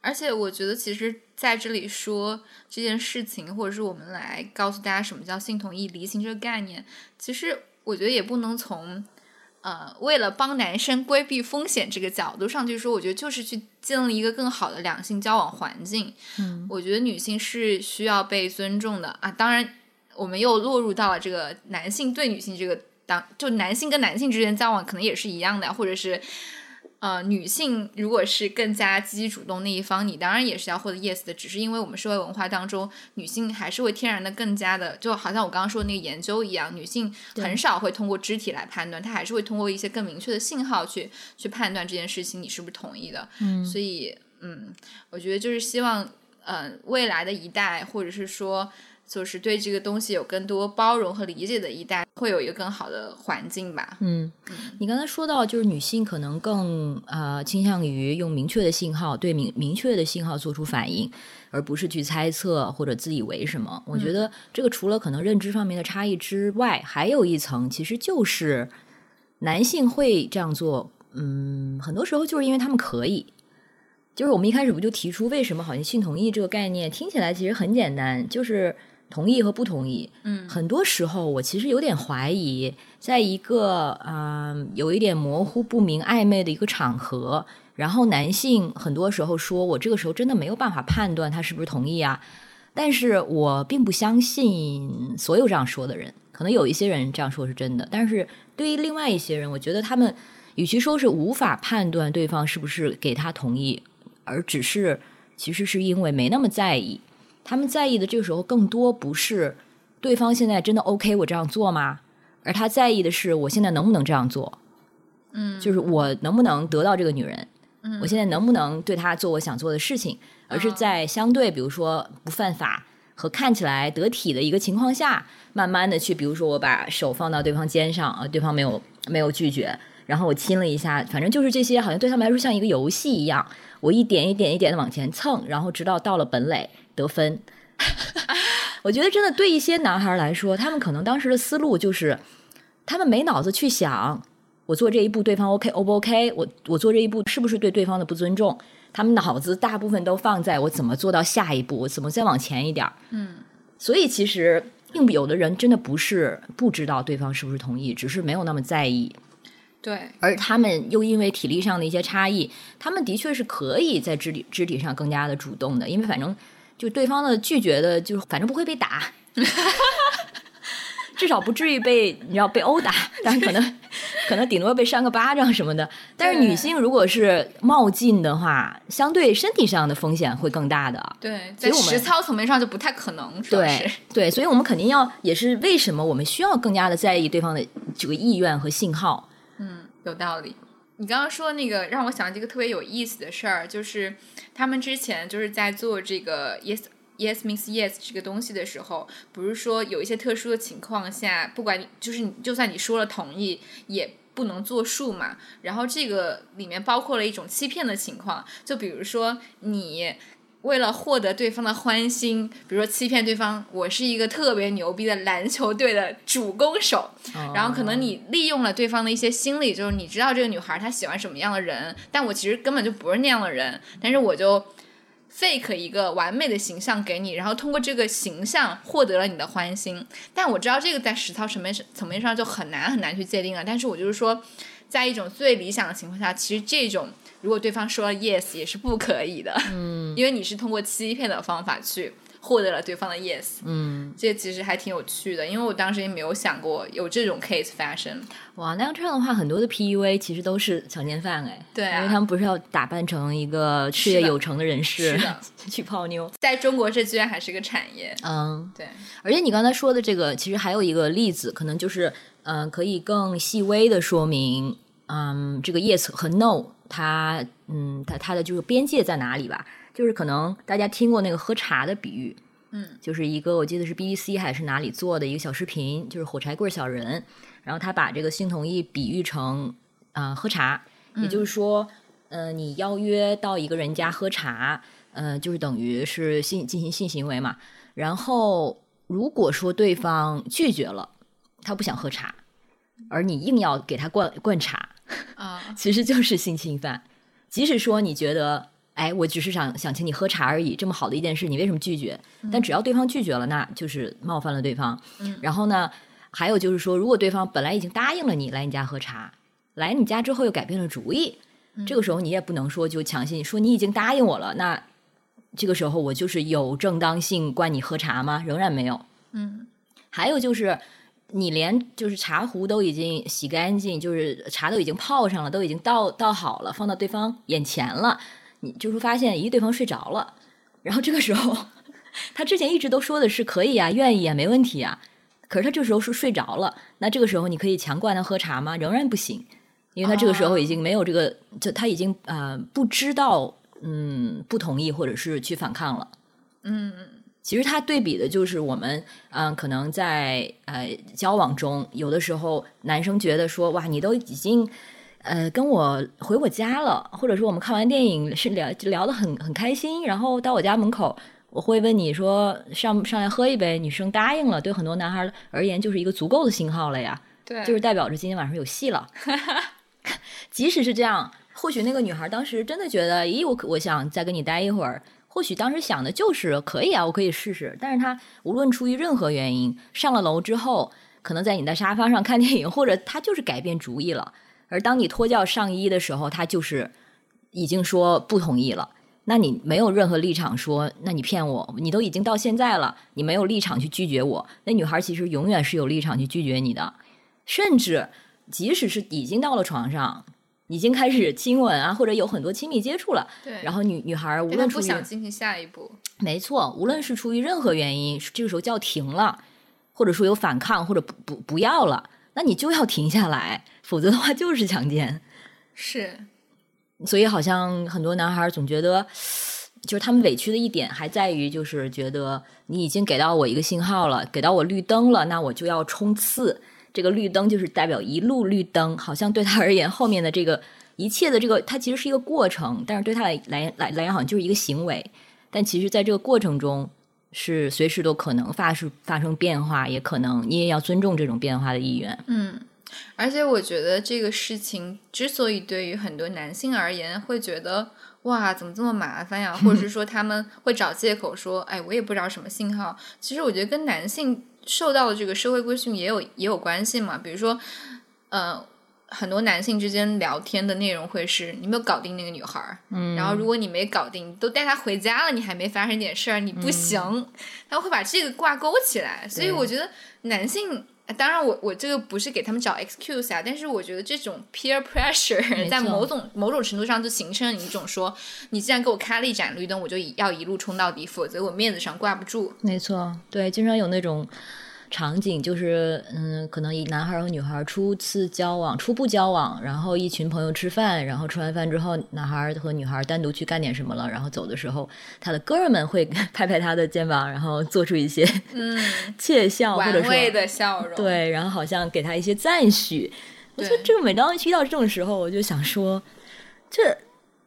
B: 而且我觉得其实在这里说这件事情，或者是我们来告诉大家什么叫性同意、离情这个概念，其实我觉得也不能从。呃，为了帮男生规避风险这个角度上去说，我觉得就是去建立一个更好的两性交往环境。
A: 嗯，
B: 我觉得女性是需要被尊重的啊。当然，我们又落入到了这个男性对女性这个当，就男性跟男性之间交往可能也是一样的，或者是。呃，女性如果是更加积极主动那一方，你当然也是要获得 yes 的。只是因为我们社会文化当中，女性还是会天然的更加的，就好像我刚刚说的那个研究一样，女性很少会通过肢体来判断，她还是会通过一些更明确的信号去去判断这件事情你是不是同意的。
A: 嗯，
B: 所以，嗯，我觉得就是希望，呃，未来的一代，或者是说。就是对这个东西有更多包容和理解的一代，会有一个更好的环境吧。
A: 嗯，你刚才说到，就是女性可能更呃倾向于用明确的信号对明明确的信号做出反应，而不是去猜测或者自以为什么。我觉得这个除了可能认知方面的差异之外，还有一层，其实就是男性会这样做。嗯，很多时候就是因为他们可以。就是我们一开始不就提出，为什么好像性同意这个概念听起来其实很简单，就是。同意和不同意，
B: 嗯，
A: 很多时候我其实有点怀疑，在一个嗯有一点模糊不明、暧昧的一个场合，然后男性很多时候说我这个时候真的没有办法判断他是不是同意啊，但是我并不相信所有这样说的人，可能有一些人这样说是真的，但是对于另外一些人，我觉得他们与其说是无法判断对方是不是给他同意，而只是其实是因为没那么在意。他们在意的这个时候更多不是对方现在真的 OK 我这样做吗？而他在意的是我现在能不能这样做？
B: 嗯，
A: 就是我能不能得到这个女人？嗯，我现在能不能对她做我想做的事情？而是在相对比如说不犯法和看起来得体的一个情况下，慢慢的去，比如说我把手放到对方肩上，呃，对方没有没有拒绝，然后我亲了一下，反正就是这些，好像对他们来说像一个游戏一样，我一点一点一点的往前蹭，然后直到到了本垒。得分，我觉得真的对一些男孩来说，他们可能当时的思路就是，他们没脑子去想，我做这一步对方 OK，O 不 OK？我我做这一步是不是对对方的不尊重？他们脑子大部分都放在我怎么做到下一步，我怎么再往前一点儿。
B: 嗯，
A: 所以其实并有的人真的不是不知道对方是不是同意，只是没有那么在意。
B: 对，
A: 而他们又因为体力上的一些差异，他们的确是可以在肢体肢体上更加的主动的，因为反正。就对方的拒绝的，就是反正不会被打，至少不至于被你知道被殴打，但可能 可能顶多被扇个巴掌什么的。但是女性如果是冒进的话，相对身体上的风险会更大的。
B: 对，在实操层面上就不太可能。
A: 对对，所以我们肯定要，也是为什么我们需要更加的在意对方的这个意愿和信号。
B: 嗯，有道理。你刚刚说那个让我想起一个特别有意思的事儿，就是他们之前就是在做这个 yes yes means yes 这个东西的时候，不是说有一些特殊的情况下，不管你就是你就算你说了同意，也不能作数嘛。然后这个里面包括了一种欺骗的情况，就比如说你。为了获得对方的欢心，比如说欺骗对方，我是一个特别牛逼的篮球队的主攻手，然后可能你利用了对方的一些心理，就是你知道这个女孩她喜欢什么样的人，但我其实根本就不是那样的人，但是我就 fake 一个完美的形象给你，然后通过这个形象获得了你的欢心。但我知道这个在实操层面层面上就很难很难去界定了，但是我就是说，在一种最理想的情况下，其实这种。如果对方说了 yes 也是不可以的，
A: 嗯，
B: 因为你是通过欺骗的方法去获得了对方的 yes，
A: 嗯，
B: 这其实还挺有趣的，因为我当时也没有想过有这种 case 发生。
A: 哇，那样这样的话，很多的 PUA 其实都是强奸犯哎，
B: 对啊，
A: 因为他们不是要打扮成一个事业有成的人士
B: 是的
A: 去泡妞，
B: 在中国这居然还是个产业，
A: 嗯，
B: 对，
A: 而且你刚才说的这个，其实还有一个例子，可能就是嗯、可以更细微的说明，嗯，这个 yes 和 no。它，嗯，它它的就是边界在哪里吧？就是可能大家听过那个喝茶的比喻，
B: 嗯，
A: 就是一个我记得是 BBC 还是哪里做的一个小视频，就是火柴棍小人，然后他把这个性同意比喻成啊、喝茶，也就是说，呃，你邀约到一个人家喝茶，呃，就是等于是性进行性行为嘛。然后如果说对方拒绝了，他不想喝茶，而你硬要给他灌灌茶，
B: 啊，
A: 其实就是性侵犯。即使说你觉得，哎，我只是想想请你喝茶而已，这么好的一件事，你为什么拒绝？但只要对方拒绝了，那就是冒犯了对方。
B: 嗯
A: 然后呢，还有就是说，如果对方本来已经答应了你来你家喝茶，来你家之后又改变了主意，这个时候你也不能说就强行说你已经答应我了，那这个时候我就是有正当性灌你喝茶吗？仍然没有。
B: 嗯
A: 还有就是，你连就是茶壶都已经洗干净，就是茶都已经泡上了，都已经倒倒好了，放到对方眼前了，你就是发现，咦，对方睡着了，然后这个时候，他之前一直都说的是可以啊，愿意啊，没问题啊，可是他这时候是睡着了，那这个时候你可以强灌他喝茶吗？仍然不行，因为他这个时候已经没有这个，就他已经呃不知道，嗯，不同意或者是去反抗了。
B: 嗯
A: 其实它对比的就是我们，嗯、可能在呃交往中，有的时候男生觉得说，哇，你都已经呃跟我回我家了，或者说我们看完电影是聊就聊得很很开心，然后到我家门口，我会问你说上上来喝一杯，女生答应了，对很多男孩而言就是一个足够的信号了呀。
B: 对，
A: 就是代表着今天晚上有戏了。即使是这样，或许那个女孩当时真的觉得，咦，我我想再跟你待一会儿。或许当时想的就是可以啊，我可以试试。但是他无论出于任何原因，上了楼之后，可能在你的沙发上看电影，或者他就是改变主意了。而当你脱掉上衣的时候，他就是已经说不同意了。那你没有任何立场说，那你骗我，你都已经到现在了，你没有立场去拒绝我。那女孩其实永远是有立场去拒绝你的。甚至即使是已经到了床上，已经开始亲吻啊，或者有很多亲密接触了，
B: 对，
A: 然后女女孩无论出于
B: 想进行下一步，
A: 没错，无论是出于任何原因，这个时候叫停了，或者说有反抗，或者不不不要了，那你就要停下来，否则的话就是强奸。
B: 是
A: 所以好像很多男孩总觉得，就是他们委屈的一点还在于，就是觉得你已经给到我一个信号了，给到我绿灯了，那我就要冲刺。这个绿灯就是代表一路绿灯，好像对他而言，后面的这个一切的这个，它其实是一个过程，但是对他来来来来讲，好像就是一个行为。但其实，在这个过程中，是随时都可能发生发生变化，也可能你也要尊重这种变化的意愿。
B: 嗯，而且我觉得这个事情之所以对于很多男性而言会觉得哇怎么这么麻烦呀，或者是 说他们会找借口说，哎，我也不知道什么信号。其实我觉得跟男性受到的这个社会规训也有也有关系嘛。比如说，呃，很多男性之间聊天的内容会是你没有搞定那个女孩儿，
A: 嗯
B: 然后如果你没搞定，你都带她回家了，你还没发生点事儿，你不行，他会把这个挂钩起来。所以我觉得男性。当然我，我这个不是给他们找 excuse 啊，但是我觉得这种 peer pressure 在某种某种程度上就形成了一种说，你既然给我开了一盏绿灯，我就要一路冲到底，否则我面子上挂不住。
A: 没错，对，经常有那种场景，就是嗯，可能一男孩和女孩初次交往、初步交往，然后一群朋友吃饭，然后吃完饭之后，男孩和女孩单独去干点什么了，然后走的时候，他的哥们们会拍拍他的肩膀，然后做出一些
B: 嗯
A: 窃笑或者说
B: 玩味的笑容。
A: 对，然后好像给他一些赞许。我觉得这个每当遇到这种时候，我就想说，这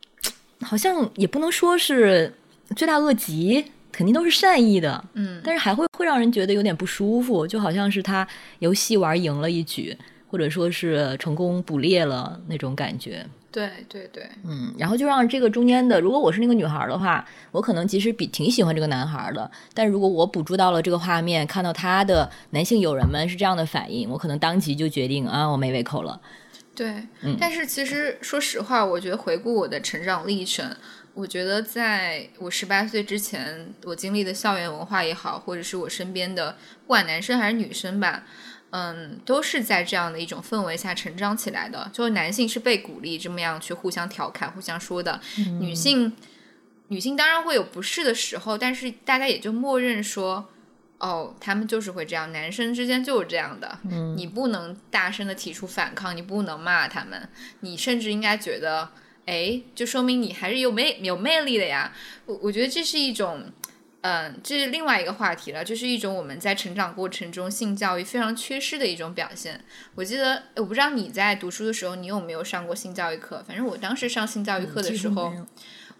A: 好像也不能说是罪大恶极，肯定都是善意的。
B: 嗯，
A: 但是还会会让人觉得有点不舒服，就好像是他游戏玩赢了一局，或者说是成功捕猎了那种感觉。
B: 对对对，
A: 嗯，然后就让这个中间的，如果我是那个女孩的话，我可能其实比挺喜欢这个男孩的，但如果我捕捉到了这个画面，看到他的男性友人们是这样的反应，我可能当即就决定啊，我没胃口了。
B: 对，
A: 嗯
B: 但是其实说实话，我觉得回顾我的成长历程，我觉得在我十八岁之前，我经历的校园文化也好，或者是我身边的不管男生还是女生吧，嗯，都是在这样的一种氛围下成长起来的。就是男性是被鼓励这么样去互相调侃、互相说的，女性女性当然会有不适的时候，但是大家也就默认说。哦，他们就是会这样，男生之间就是这样的。
A: 嗯
B: 你不能大声的提出反抗，你不能骂他们，你甚至应该觉得，哎，就说明你还是有魅有魅力的呀。我我觉得这是一种，嗯、这是另外一个话题了，就是一种我们在成长过程中性教育非常缺失的一种表现。我记得，我不知道你在读书的时候，你有没有上过性教育课？反正我当时上性教育课的时候，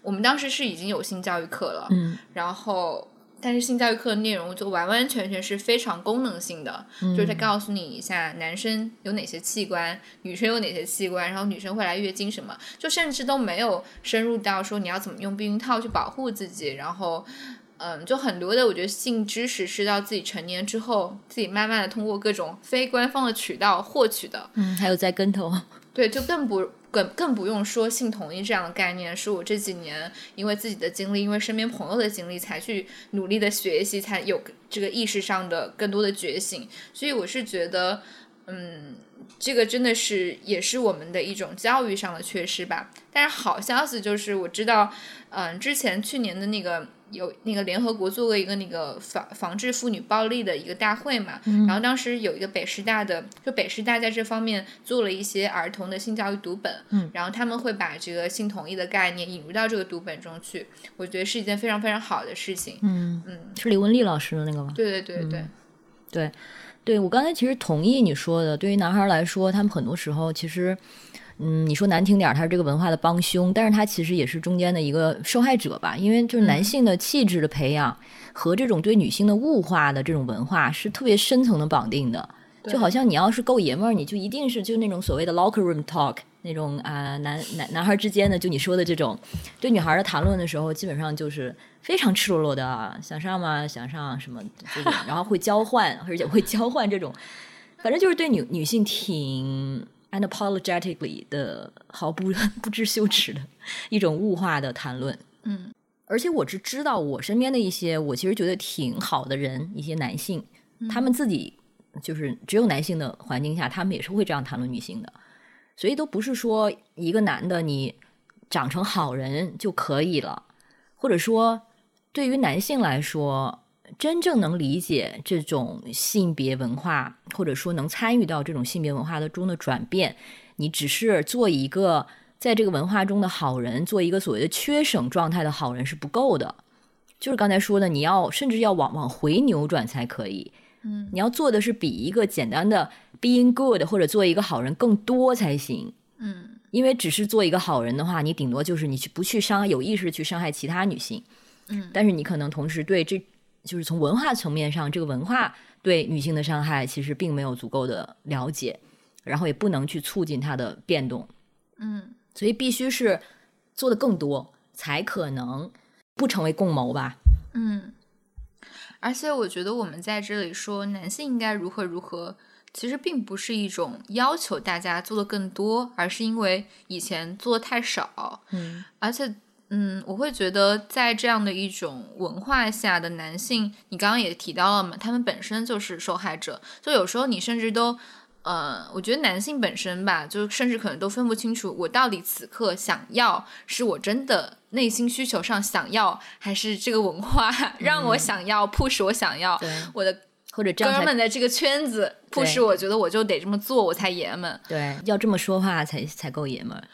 B: 我们当时是已经有性教育课了，
A: 嗯
B: 然后。但是性教育课的内容就完完全全是非常功能性的，就是他告诉你一下男生有哪些器官，女生有哪些器官，然后女生会来月经什么，就甚至都没有深入到说你要怎么用避孕套去保护自己，然后。嗯，就很多的，我觉得性知识是到自己成年之后，自己慢慢的通过各种非官方的渠道获取的。
A: 嗯，还有栽跟头。
B: 对，就更不更更不用说性同意这样的概念，是我这几年因为自己的经历，因为身边朋友的经历，才去努力的学习，才有这个意识上的更多的觉醒。所以我是觉得，嗯，这个真的是也是我们的一种教育上的缺失吧。但是好消息就是，我知道，嗯，之前去年的那个。有那个联合国做过一个那个防防治妇女暴力的一个大会嘛，然后当时有一个北师大的，就北师大在这方面做了一些儿童的性教育读本，
A: 嗯，
B: 然后他们会把这个性同意的概念引入到这个读本中去，我觉得是一件非常非常好的事情。
A: 嗯
B: 嗯，
A: 是李文丽老师的那个吗？
B: 对对对对，
A: 对，对我刚才其实同意你说的。对于男孩来说，他们很多时候其实，嗯，你说难听点儿，他是这个文化的帮凶，但是他其实也是中间的一个受害者吧。因为就是男性的气质的培养和这种对女性的物化的这种文化是特别深层的绑定的。就好像你要是够爷们儿，你就一定是就那种所谓的 locker room talk 那种啊、男男男孩之间的，就你说的这种对女孩的谈论的时候，基本上就是非常赤裸裸的，想上吗？想上什么这种，然后会交换，而且会交换这种，反正就是对女女性挺 unapologetically 的毫不 不知羞耻的一种物化的谈论。
B: 嗯，
A: 而且我是知道我身边的一些我其实觉得挺好的人，一些男性，他们自己就是只有男性的环境下，他们也是会这样谈论女性的，所以都不是说一个男的你长成好人就可以了，或者说对于男性来说，真正能理解这种性别文化，或者说能参与到这种性别文化的中的转变，你只是做一个在这个文化中的好人，做一个所谓的缺省状态的好人是不够的。就是刚才说的，你要甚至要往往回扭转才可以。
B: 嗯，
A: 你要做的是比一个简单的 being good 或者做一个好人更多才行。
B: 嗯
A: 因为只是做一个好人的话，你顶多就是你去不去伤害，有意识去伤害其他女性。
B: 嗯，
A: 但是你可能同时对这就是从文化层面上，这个文化对女性的伤害其实并没有足够的了解，然后也不能去促进它的变动。
B: 嗯
A: 所以必须是做的更多，才可能不成为共谋吧。
B: 嗯，而且我觉得我们在这里说男性应该如何如何，其实并不是一种要求大家做的更多，而是因为以前做的太少。
A: 嗯
B: 而且，嗯，我会觉得在这样的一种文化下的男性，你刚刚也提到了嘛，他们本身就是受害者，就有时候你甚至都。呃，我觉得男性本身吧，就甚至可能都分不清楚，我到底此刻想要是我真的内心需求上想要，还是这个文化 让我想要、push 我想要，我的
A: 或者
B: 哥们在这个圈子迫使我觉得我就得这么做，我才爷们。
A: 对，要这么说话才才够爷们儿。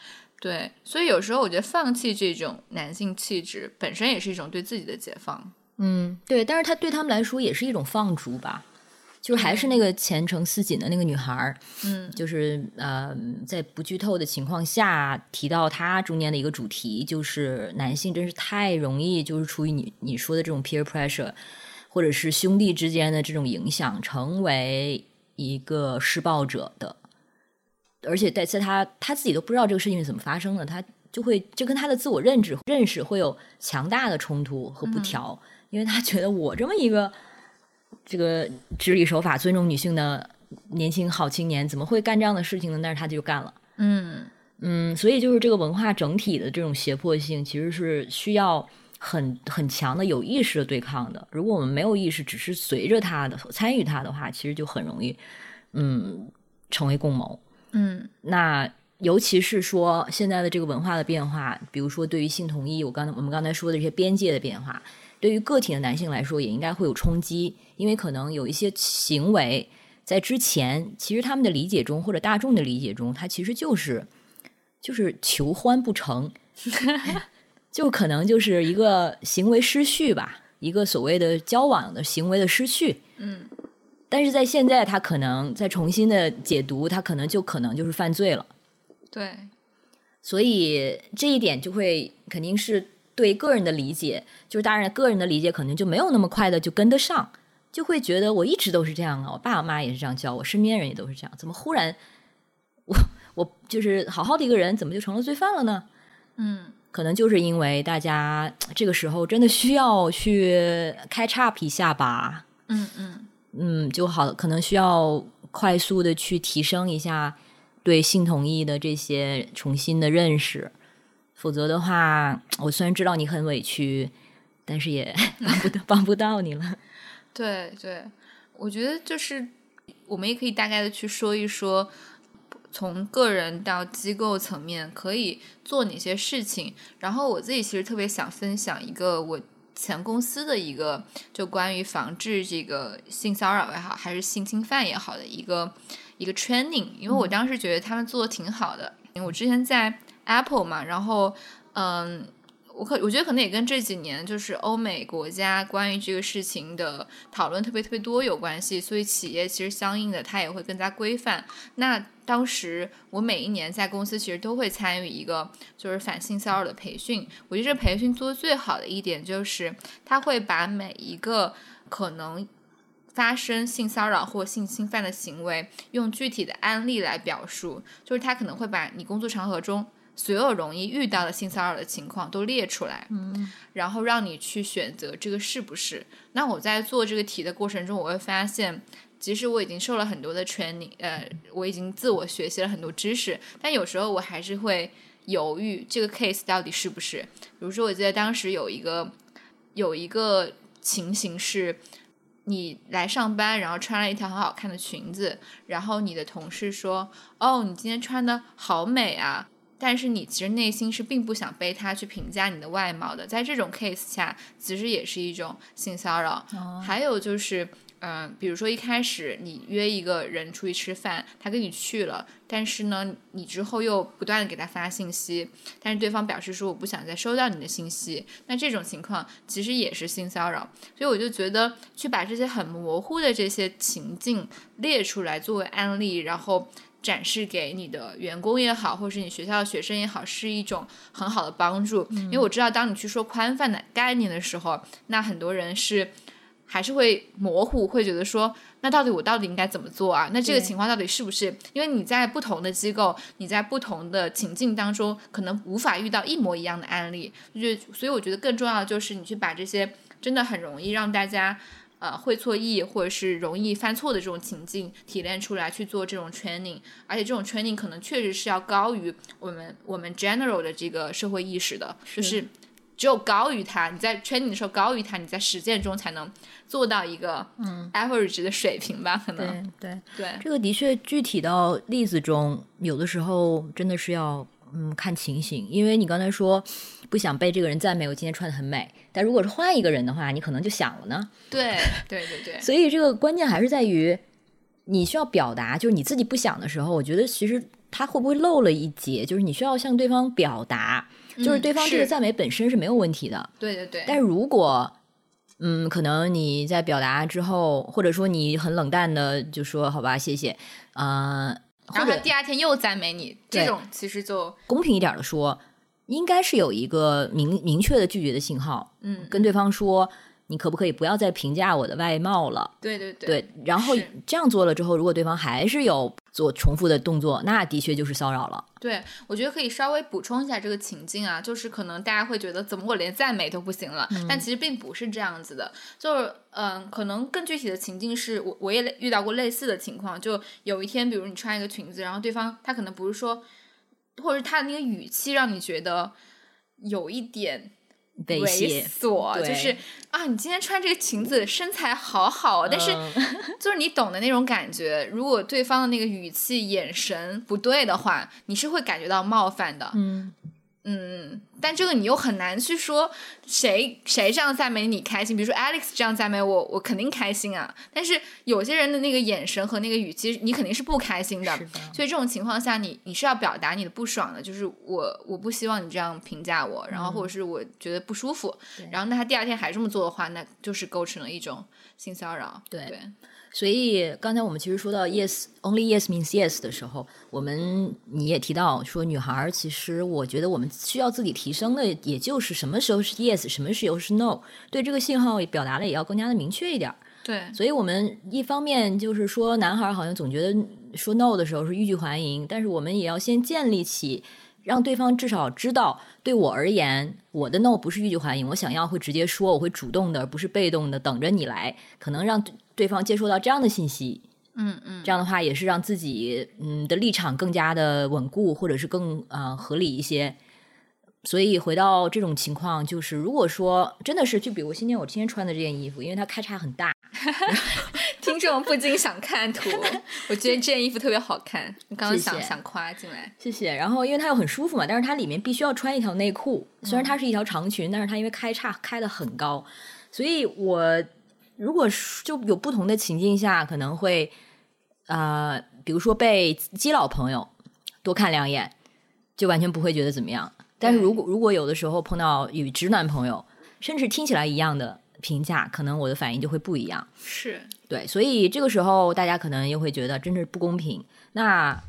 B: 对，所以有时候我觉得放弃这种男性气质本身也是一种对自己的解放。
A: 嗯，对，但是他对他们来说也是一种放逐吧，就是还是那个前程似锦的那个女孩儿，
B: 嗯，
A: 就是呃，在不剧透的情况下提到她中间的一个主题，就是男性真是太容易就是出于你你说的这种 peer pressure，或者是兄弟之间的这种影响，成为一个施暴者的，而且在在他他自己都不知道这个事情是怎么发生的，他就会就跟他的自我认知认识会有强大的冲突和不调。因为他觉得我这么一个这个执礼守法、尊重女性的年轻好青年，怎么会干这样的事情呢？但是他就干了。
B: 嗯
A: 嗯，所以就是这个文化整体的这种胁迫性，其实是需要很很强的有意识的对抗的。如果我们没有意识，只是随着他的参与他的话，其实就很容易嗯成为共谋。
B: 嗯
A: 那尤其是说现在的这个文化的变化，比如说对于性同意，我刚才我们刚才说的这些边界的变化。对于个体的男性来说，也应该会有冲击，因为可能有一些行为在之前，其实他们的理解中或者大众的理解中，它其实就是就是求欢不成，就可能就是一个行为失序吧，一个所谓的交往的行为的失序。
B: 嗯，
A: 但是在现在，他可能再重新的解读，他可能就可能就是犯罪了。
B: 对，
A: 所以这一点就会肯定是。对个人的理解，就是当然个人的理解可能就没有那么快的就跟得上，就会觉得我一直都是这样啊，我爸我妈也是这样教我，身边人也都是这样，怎么忽然我我就是好好的一个人，怎么就成了罪犯了呢？
B: 嗯，
A: 可能就是因为大家这个时候真的需要去开叉一下吧。
B: 嗯嗯
A: 嗯，就好，可能需要快速的去提升一下对性同意的这些重新的认识。否则的话，我虽然知道你很委屈，但是也 帮不到帮不到你了。
B: 对对，我觉得就是我们也可以大概的去说一说，从个人到机构层面可以做哪些事情。然后我自己其实特别想分享一个我前公司的一个，就关于防治这个性骚扰也好，还是性侵犯也好的一个一个 training。因为我当时觉得他们做的挺好的，因为我之前在。Apple 嘛，然后，嗯，我可我觉得可能也跟这几年就是欧美国家关于这个事情的讨论特别特别多有关系，所以企业其实相应的它也会更加规范。那当时我每一年在公司其实都会参与一个就是反性骚扰的培训，我觉得这培训做的最好的一点就是他会把每一个可能发生性骚扰或性侵犯的行为用具体的案例来表述，就是他可能会把你工作场合中。所有容易遇到的性骚扰的情况都列出来，
A: 嗯，
B: 然后让你去选择这个是不是。那我在做这个题的过程中，我会发现，即使我已经受了很多的 training，呃，我已经自我学习了很多知识，但有时候我还是会犹豫这个 case 到底是不是。比如说，我记得当时有一个有一个情形是，你来上班，然后穿了一条很好看的裙子，然后你的同事说：“哦，你今天穿的好美啊。”但是你其实内心是并不想被他去评价你的外貌的，在这种 case 下，其实也是一种性骚扰。还有就是，嗯，比如说一开始你约一个人出去吃饭，他跟你去了，但是呢，你之后又不断的给他发信息，但是对方表示说我不想再收到你的信息，那这种情况其实也是性骚扰。所以我就觉得去把这些很模糊的这些情境列出来作为案例，然后。展示给你的员工也好，或者是你学校的学生也好，是一种很好的帮助。因为我知道，当你去说宽泛的概念的时候，那很多人是还是会模糊，会觉得说，那到底我到底应该怎么做啊？那这个情况到底是不是？因为你在不同的机构，你在不同的情境当中，可能无法遇到一模一样的案例。就所以，我觉得更重要的就是你去把这些真的很容易让大家。呃，会错意或者是容易犯错的这种情境提炼出来去做这种 training，而且这种 training 可能确实是要高于我们我们 general 的这个社会意识的，就是只有高于它，你在 training 的时候高于它，你在实践中才能做到一个
A: 嗯。
B: average 的水平吧？可能
A: 对。
B: 对，
A: 这个的确具体到例子中，有的时候真的是要嗯，看情形，因为你刚才说不想被这个人赞美，我今天穿的很美。但如果是换一个人的话，你可能就想了呢。
B: 对对对对，
A: 所以这个关键还是在于你需要表达，就是你自己不想的时候，我觉得其实他会不会漏了一节，就是你需要向对方表达，就是对方这个赞美本身是没有问题的。
B: 对对对。
A: 但是如果嗯，可能你在表达之后，或者说你很冷淡的就说好吧，谢谢，呃。
B: 然后他第二天又赞美你，这种其实就
A: 公平一点的说，应该是有一个明明确的拒绝的信号，
B: 嗯，
A: 跟对方说，你可不可以不要再评价我的外貌了？
B: 对对
A: 对，然后这样做了之后，如果对方还是有。做重复的动作，那的确就是骚扰了。
B: 对，我觉得可以稍微补充一下这个情境啊，就是可能大家会觉得，怎么我连赞美都不行了？但其实并不是这样子的，就是嗯，可能更具体的情境是我我也遇到过类似的情况，就有一天，比如你穿一个裙子，然后对方他可能不是说，或者是他的那个语气让你觉得有一点。猥琐就是啊，你今天穿这个裙子身材好好，但是 就是你懂的那种感觉。如果对方的那个语气、眼神不对的话，你是会感觉到冒犯的。
A: 嗯。
B: 嗯，但这个你又很难去说谁谁这样赞美你开心，比如说 Alex 这样赞美我，我肯定开心啊。但是有些人的那个眼神和那个语气，你肯定是不开心的。所以这种情况下，你你是要表达你的不爽的，就是我我不希望你这样评价我，然后或者是我觉得不舒服。然后那他第二天还这么做的话，那就是构成了一种性骚扰。
A: 对。所以刚才我们其实说到 yes only yes means yes 的时候，我们你也提到说女孩其实我觉得我们需要自己提升的，也就是什么时候是 yes，什么时候是 no，对这个信号表达的也要更加的明确一点。
B: 对，
A: 所以我们一方面就是说男孩好像总觉得说 no 的时候是欲拒还迎，但是我们也要先建立起。让对方至少知道，对我而言，我的 no 不是欲拒还迎，我想要会直接说，我会主动的，而不是被动的等着你来。可能让对方接收到这样的信息，
B: 嗯嗯，
A: 这样的话也是让自己嗯的立场更加的稳固，或者是更啊合理一些。所以回到这种情况，就是如果说真的是，就比如今天我今天穿的这件衣服，因为它开叉很大。
B: 听众不禁想看图，我觉得这件衣服特别好看。你刚刚想想夸进来，
A: 谢谢。然后因为它又很舒服嘛，但是它里面必须要穿一条内裤。虽然它是一条长裙，但是它因为开叉开的很高，所以我如果就有不同的情境下，可能会呃，比如说被基佬朋友多看两眼，就完全不会觉得怎么样。但是如果如果有的时候碰到与直男朋友，甚至听起来一样的。评价可能我的反应就会不一样，
B: 是
A: 对，所以这个时候大家可能又会觉得真是不公平。那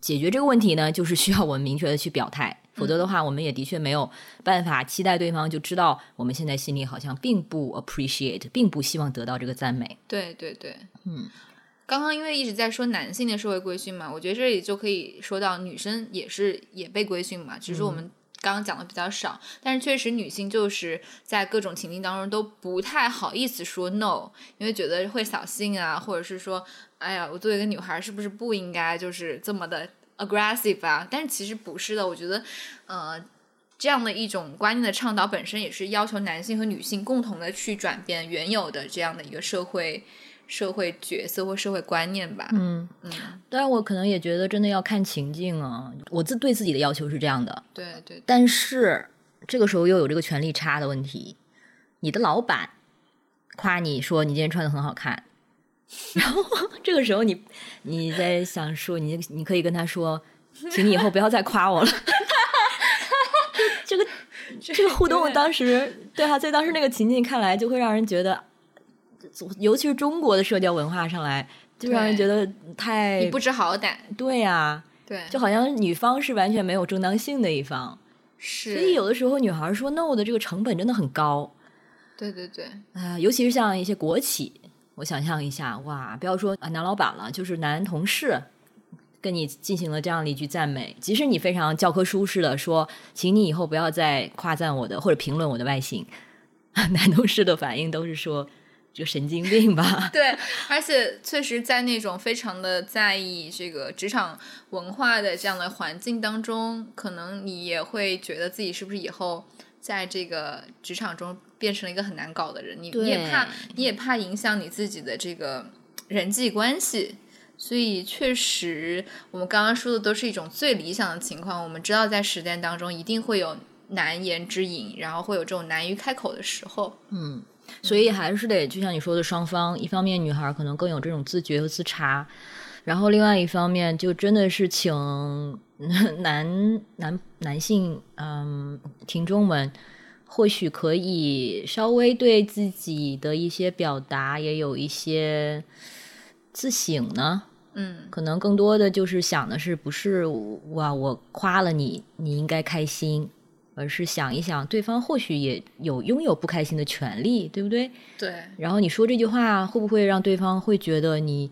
A: 解决这个问题呢，就是需要我们明确的去表态，否则的话，我们也的确没有办法期待对方就知道我们现在心里好像并不 appreciate，并不希望得到这个赞美。
B: 对对对，
A: 嗯，
B: 刚刚因为一直在说男性的社会规训嘛，我觉得这里就可以说到女生也是也被规训嘛，只是我们。刚刚讲的比较少，但是确实女性就是在各种情境当中都不太好意思说 no，因为觉得会扫兴啊，或者是说，哎呀，我作为一个女孩是不是不应该就是这么的 aggressive 啊？但是其实不是的，我觉得，呃，这样的一种观念的倡导本身也是要求男性和女性共同的去转变原有的这样的一个社会。社会角色或社会观念吧。
A: 嗯嗯，当然我可能也觉得真的要看情境啊。我自对自己的要求是这样的。
B: 对对。
A: 但是这个时候又有这个权力差的问题。你的老板夸你说你今天穿的很好看，然后 这个时候你你在想说你你可以跟他说，请你以后不要再夸我了。这个这个互动当时对啊，在当时那个情境看来，就会让人觉得。尤其是中国的社交文化上来，就让人觉得太
B: 你不知好歹。
A: 对呀，
B: 对，
A: 就好像女方是完全没有正当性的一方。
B: 是，
A: 所以有的时候女孩说 no 的这个成本真的很高。
B: 对对对，
A: 啊，尤其是像一些国企，我想象一下，哇，不要说啊男老板了，就是男同事跟你进行了这样的一句赞美，即使你非常教科书式的说，请你以后不要再夸赞我的或者评论我的外形，男同事的反应都是说。就神经病吧。
B: 对，而且确实在那种非常的在意这个职场文化的这样的环境当中，可能你也会觉得自己是不是以后在这个职场中变成了一个很难搞的人。你你也怕，你也怕影响你自己的这个人际关系。所以确实，我们刚刚说的都是一种最理想的情况。我们知道，在实践当中一定会有难言之隐，然后会有这种难于开口的时候。
A: 嗯，所以还是得就像你说的，双方一方面女孩可能更有这种自觉和自查，然后另外一方面就真的是请 男男男性嗯听众们，或许可以稍微对自己的一些表达也有一些自省呢。
B: 嗯，
A: 可能更多的就是想的是，不是哇，我夸了你，你应该开心，而是想一想，对方或许也有拥有不开心的权利，对不对？
B: 对。
A: 然后你说这句话，会不会让对方会觉得你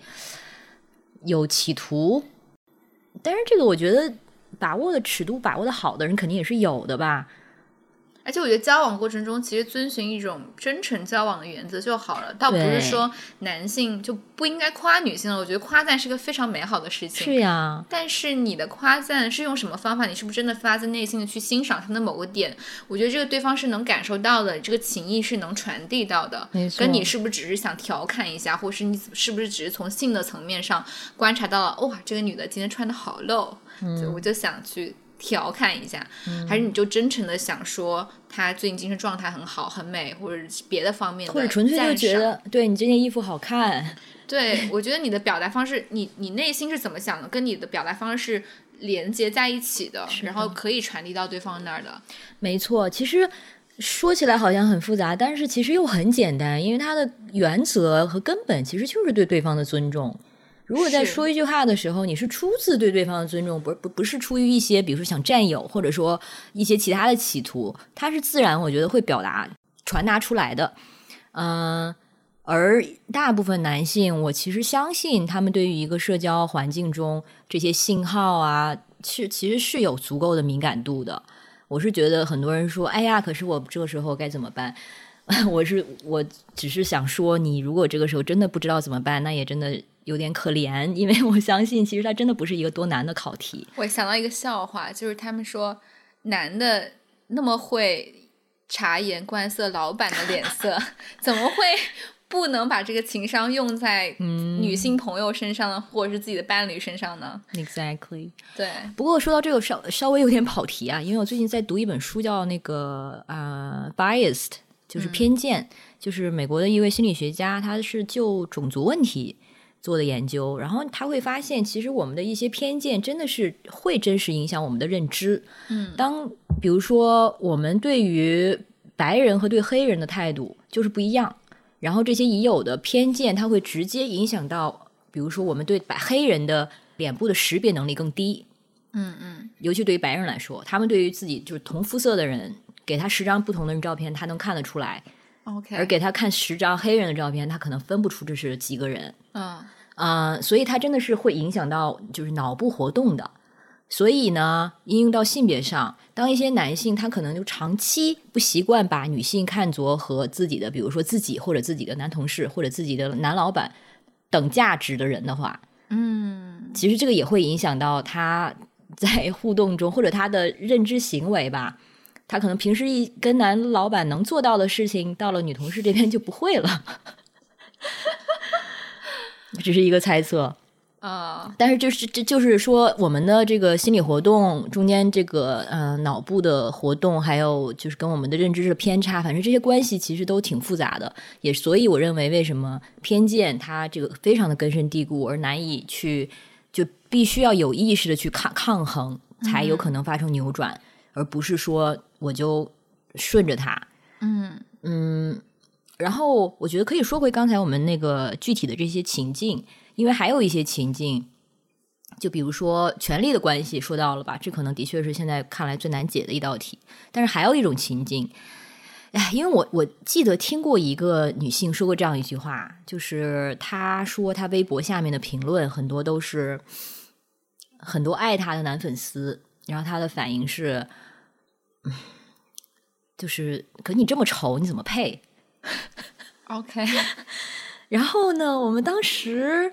A: 有企图？但是这个，我觉得把握的尺度把握的好的人，肯定也是有的吧。
B: 而且我觉得交往过程中，其实遵循一种真诚交往的原则就好了，倒不是说男性就不应该夸女性了。我觉得夸赞是个非常美好的事情。
A: 是呀。
B: 但是你的夸赞是用什么方法？你是不是真的发自内心的去欣赏他的某个点？我觉得这个对方是能感受到的，这个情谊是能传递到的。跟你是不是只是想调侃一下，或是你是不是只是从性的层面上观察到了？哇，这个女的今天穿的好露，就我就想去。调侃一下，还是你就真诚的想说他最近精神状态很好、很美，或者别的方面的，
A: 或者纯粹就觉得对你这件衣服好看。
B: 对我觉得你的表达方式，你你内心是怎么想的，跟你的表达方式连接在一起的，然后可以传递到对方那儿的。
A: 没错，其实说起来好像很复杂，但是其实又很简单，因为它的原则和根本其实就是对对方的尊重。如果在说一句话的时候，你是出自对对方的尊重，不不不是出于一些比如说想占有，或者说一些其他的企图，它是自然，我觉得会表达传达出来的。嗯，而大部分男性，我其实相信他们对于一个社交环境中这些信号啊，是其实是有足够的敏感度的。我是觉得很多人说，哎呀，可是我这个时候该怎么办？我是我只是想说，你如果这个时候真的不知道怎么办，那也真的。有点可怜，因为我相信，其实它真的不是一个多难的考题。
B: 我想到一个笑话，就是他们说男的那么会察言观色老板的脸色，怎么会不能把这个情商用在女性朋友身上呢，或者是自己的伴侣身上呢
A: ？Exactly。
B: 对。
A: 不过说到这个稍稍微有点跑题啊，因为我最近在读一本书，叫那个啊，biased，就是偏见，就是美国的一位心理学家，他是就种族问题。做的研究，然后他会发现，其实我们的一些偏见真的是会真实影响我们的认知。
B: 嗯，
A: 当比如说我们对于白人和对黑人的态度就是不一样，然后这些已有的偏见，它会直接影响到，比如说我们对白黑人的脸部的识别能力更低。
B: 嗯嗯，
A: 尤其对于白人来说，他们对于自己就是同肤色的人，给他十张不同的人照片，他能看得出来。
B: OK，
A: 而给他看十张黑人的照片，他可能分不出这是几个人。
B: 嗯
A: 啊，所以他真的是会影响到就是脑部活动的。所以呢，应用到性别上，当一些男性他可能就长期不习惯把女性看作和自己的，比如说自己或者自己的男同事或者自己的男老板等价值的人的话，
B: 嗯，
A: 其实这个也会影响到他在互动中或者他的认知行为吧。他可能平时一跟男老板能做到的事情，到了女同事这边就不会了。只是一个猜测
B: 啊，
A: 但是就是这就是说，我们的这个心理活动中间这个呃脑部的活动，还有就是跟我们的认知的偏差，反正这些关系其实都挺复杂的。也所以我认为，为什么偏见它这个非常的根深蒂固，而难以去就必须要有意识的去抗抗衡，才有可能发生扭转。而不是说我就顺着它，
B: 嗯
A: 嗯，然后我觉得可以说回刚才我们那个具体的这些情境，因为还有一些情境，就比如说权力的关系，说到了吧，这可能的确是现在看来最难解的一道题。但是还有一种情境，哎，因为我我记得听过一个女性说过这样一句话，就是她说她微博下面的评论很多都是很多爱她的男粉丝。然后他的反应是，就是，可你这么丑，你怎么配
B: ？OK。
A: 然后呢，我们当时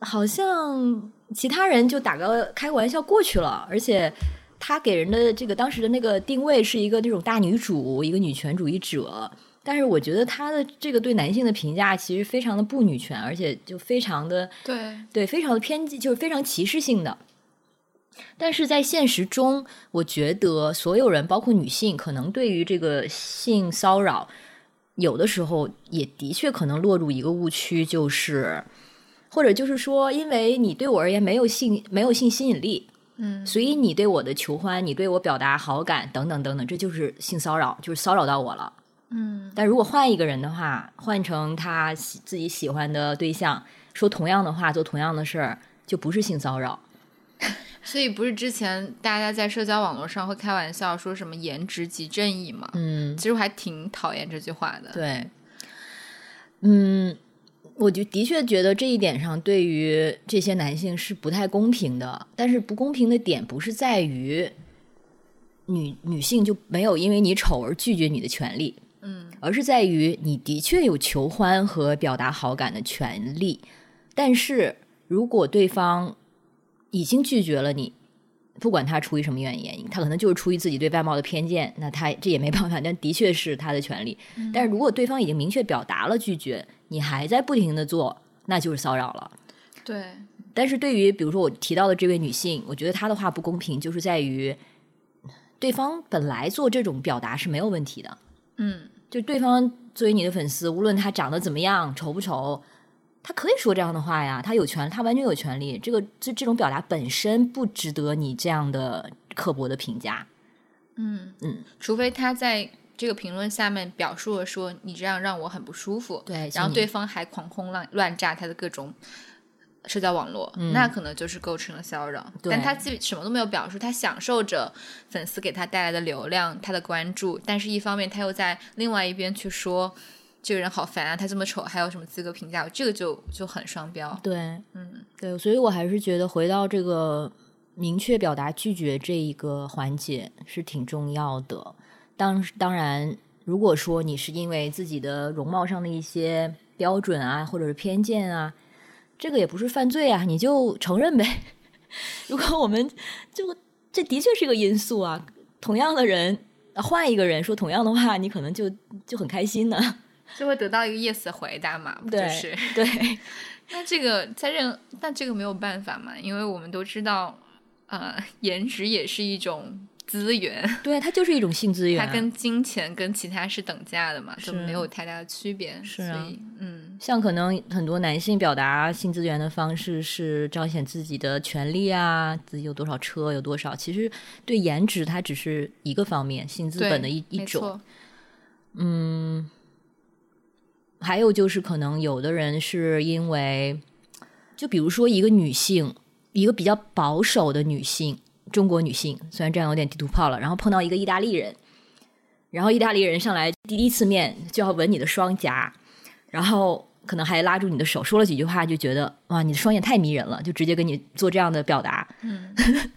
A: 好像其他人就打个开个玩笑过去了，而且他给人的这个当时的那个定位是一个那种大女主，一个女权主义者。但是我觉得他的这个对男性的评价其实非常的不女权，而且就非常的
B: 对
A: 对，非常的偏激，就是非常歧视性的。但是在现实中，我觉得所有人，包括女性，可能对于这个性骚扰，有的时候也的确可能落入一个误区，就是或者就是说，因为你对我而言没有性没有性吸引力，
B: 嗯
A: 所以你对我的求欢，你对我表达好感等等等等，这就是性骚扰，就是骚扰到我了。
B: 嗯
A: 但如果换一个人的话，换成他自己喜欢的对象，说同样的话，做同样的事儿，就不是性骚扰。
B: 所以不是之前大家在社交网络上会开玩笑说什么颜值即正义嘛？
A: 嗯，
B: 其实我还挺讨厌这句话的。
A: 对，嗯，我就的确觉得这一点上，对于这些男性是不太公平的。但是不公平的点不是在于女女性就没有因为你丑而拒绝你的权利，
B: 嗯
A: 而是在于你的确有求欢和表达好感的权利，但是如果对方已经拒绝了你，不管他出于什么原因，他可能就是出于自己对外貌的偏见，那他这也没办法，但的确是他的权利。但是如果对方已经明确表达了拒绝，你还在不停的做，那就是骚扰了。
B: 对，
A: 但是对于比如说我提到的这位女性，我觉得她的话不公平，就是在于对方本来做这种表达是没有问题的。
B: 嗯
A: 就对方作为你的粉丝，无论他长得怎么样，丑不丑，他可以说这样的话呀，他有权，他完全有权利。这个这这种表达本身不值得你这样的刻薄的评价。
B: 嗯
A: 嗯，
B: 除非他在这个评论下面表述了说你这样让我很不舒服，
A: 对
B: 然后对方还狂轰乱乱炸他的各种社交网络，那可能就是构成了骚扰。但他基什么都没有表述，他享受着粉丝给他带来的流量、他的关注，但是一方面他又在另外一边去说这个人好烦啊，他这么丑，还有什么资格评价我？这个就就很双标。
A: 对，
B: 嗯
A: 对，所以我还是觉得回到这个明确表达拒绝这一个环节是挺重要的。当当然，如果说你是因为自己的容貌上的一些标准啊，或者是偏见啊，这个也不是犯罪啊，你就承认呗。如果我们就这的确是一个因素啊，同样的人换一个人说同样的话，你可能就就很开心呢。
B: 就会得到一个 yes 的回答嘛，不就是？
A: 对，
B: 那这个在任，但这个没有办法嘛，因为我们都知道，呃，颜值也是一种资源，
A: 对，它就是一种性资源。
B: 它跟金钱跟其他是等价的嘛，就没有太大的区别。
A: 是啊
B: 所以，嗯，
A: 像可能很多男性表达性资源的方式是彰显自己的权利啊，自己有多少车，有多少。其实对颜值，它只是一个方面，性资，本的一一种。嗯，还有就是可能有的人是因为，就比如说一个女性，一个比较保守的女性，中国女性，虽然这样有点地图炮了，然后碰到一个意大利人，然后意大利人上来第一次面就要吻你的双颊，然后可能还拉住你的手，说了几句话，就觉得哇，你的双眼太迷人了，就直接跟你做这样的表达。
B: 嗯，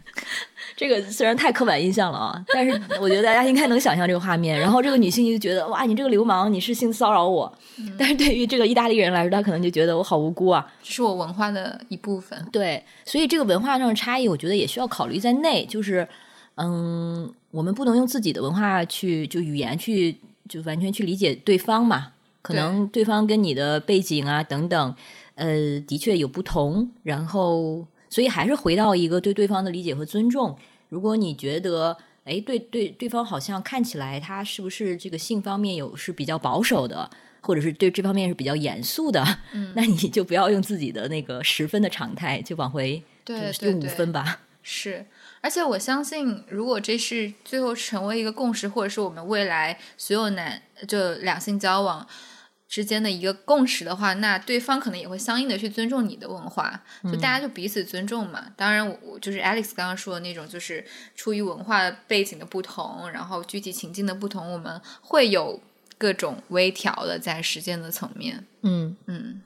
A: 这个虽然太刻板印象了啊，但是我觉得大家应该能想象这个画面。然后这个女性就觉得哇，你这个流氓，你是性骚扰我。但是对于这个意大利人来说，他可能就觉得我好无辜啊。
B: 这是我文化的一部分。
A: 对，所以这个文化上的差异，我觉得也需要考虑在内。就是，嗯，我们不能用自己的文化去就语言去就完全去理解对方嘛。可能对方跟你的背景啊等等，呃，的确有不同。然后，所以还是回到一个对对方的理解和尊重。如果你觉得，哎，对对，对方好像看起来他是不是这个性方面有是比较保守的，或者是对这方面是比较严肃的，
B: 嗯
A: 那你就不要用自己的那个十分的常态，就往回就是用五
B: 对对对
A: 分吧。
B: 是，而且我相信，如果这是最后成为一个共识，或者是我们未来所有男就两性交往之间的一个共识的话，那对方可能也会相应的去尊重你的文化，就大家就彼此尊重嘛。当然我，我就是 Alex 刚刚说的那种，就是出于文化背景的不同，然后具体情境的不同，我们会有各种微调的在实践的层面。
A: 嗯，
B: 嗯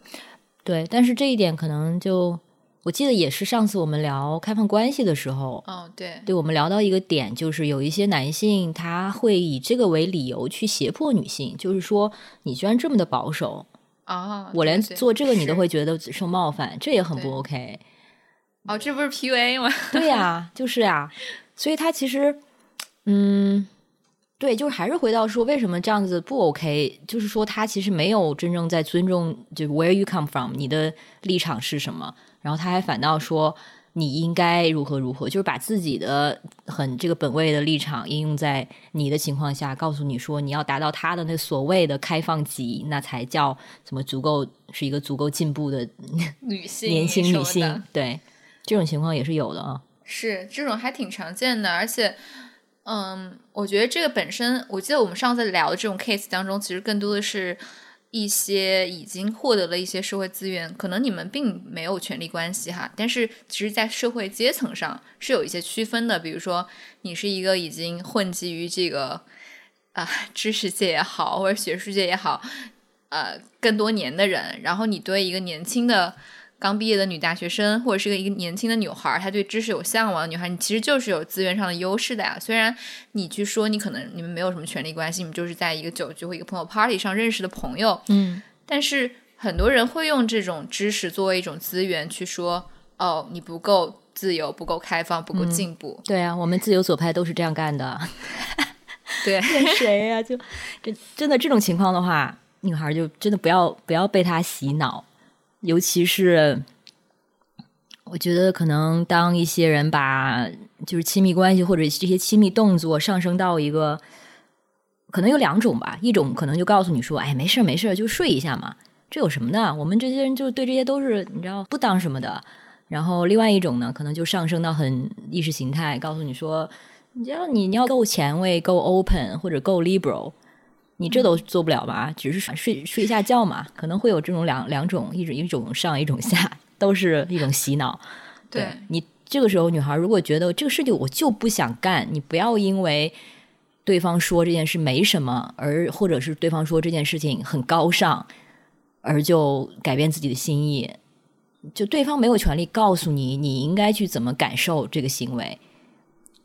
A: 对。但是这一点可能就，我记得也是上次我们聊开放关系的时候，
B: 哦，对，
A: 对我们聊到一个点，就是有一些男性他会以这个为理由去胁迫女性，就是说你居然这么的保守，
B: 哦，
A: 我连做这个你都会觉得受冒犯，这也很不 OK。
B: 哦，这不是 PUA 吗？
A: 对呀、就是呀、所以他其实，嗯，对，就是还是回到说，为什么这样子不 OK？就是说，他其实没有真正在尊重，就 Where you come from，你的立场是什么？然后他还反倒说你应该如何如何，就是把自己的很这个本位的立场应用在你的情况下，告诉你说你要达到他的那所谓的开放级，那才叫什么足够是一个足够进步的
B: 女性
A: 年轻女性。对，这种情况也是有的啊。
B: 是这种还挺常见的，而且，嗯，我觉得这个本身，我记得我们上次聊的这种 case 当中，其实更多的是一些已经获得了一些社会资源，可能你们并没有权利关系哈，但是其实，在社会阶层上是有一些区分的，比如说你是一个已经混迹于这个啊、知识界也好，或者学术界也好，呃，更多年的人，然后你对一个年轻的。刚毕业的女大学生，或者是个一个年轻的女孩儿，她对知识有向往的女孩，你其实就是有资源上的优势的呀。虽然你去说你可能你们没有什么权利关系，你们就是在一个酒局或一个朋友 party 上认识的朋友，
A: 嗯，
B: 但是很多人会用这种知识作为一种资源去说，哦，你不够自由，不够开放，不够进步。
A: 对啊，我们自由左派都是这样干的。
B: 对，骗
A: 谁呀、就这真的这种情况的话，女孩就真的不要不要被他洗脑，尤其是我觉得可能当一些人把就是亲密关系或者这些亲密动作上升到一个，可能有两种吧，一种可能就告诉你说，哎，没事没事，就睡一下嘛，这有什么的？我们这些人就对这些都是你知道不当什么的。然后另外一种呢，可能就上升到很意识形态，告诉你说，你要你你要够前卫、够 open 或者够 liberal，你这都做不了吧？只是睡睡一下觉嘛，可能会有这种两两种，一种一种上一种下，都是一种洗脑。
B: 对
A: 你这个时候，女孩如果觉得这个事情我就不想干，你不要因为对方说这件事没什么，而或者是对方说这件事情很高尚，而就改变自己的心意。就对方没有权利告诉你你应该去怎么感受这个行为。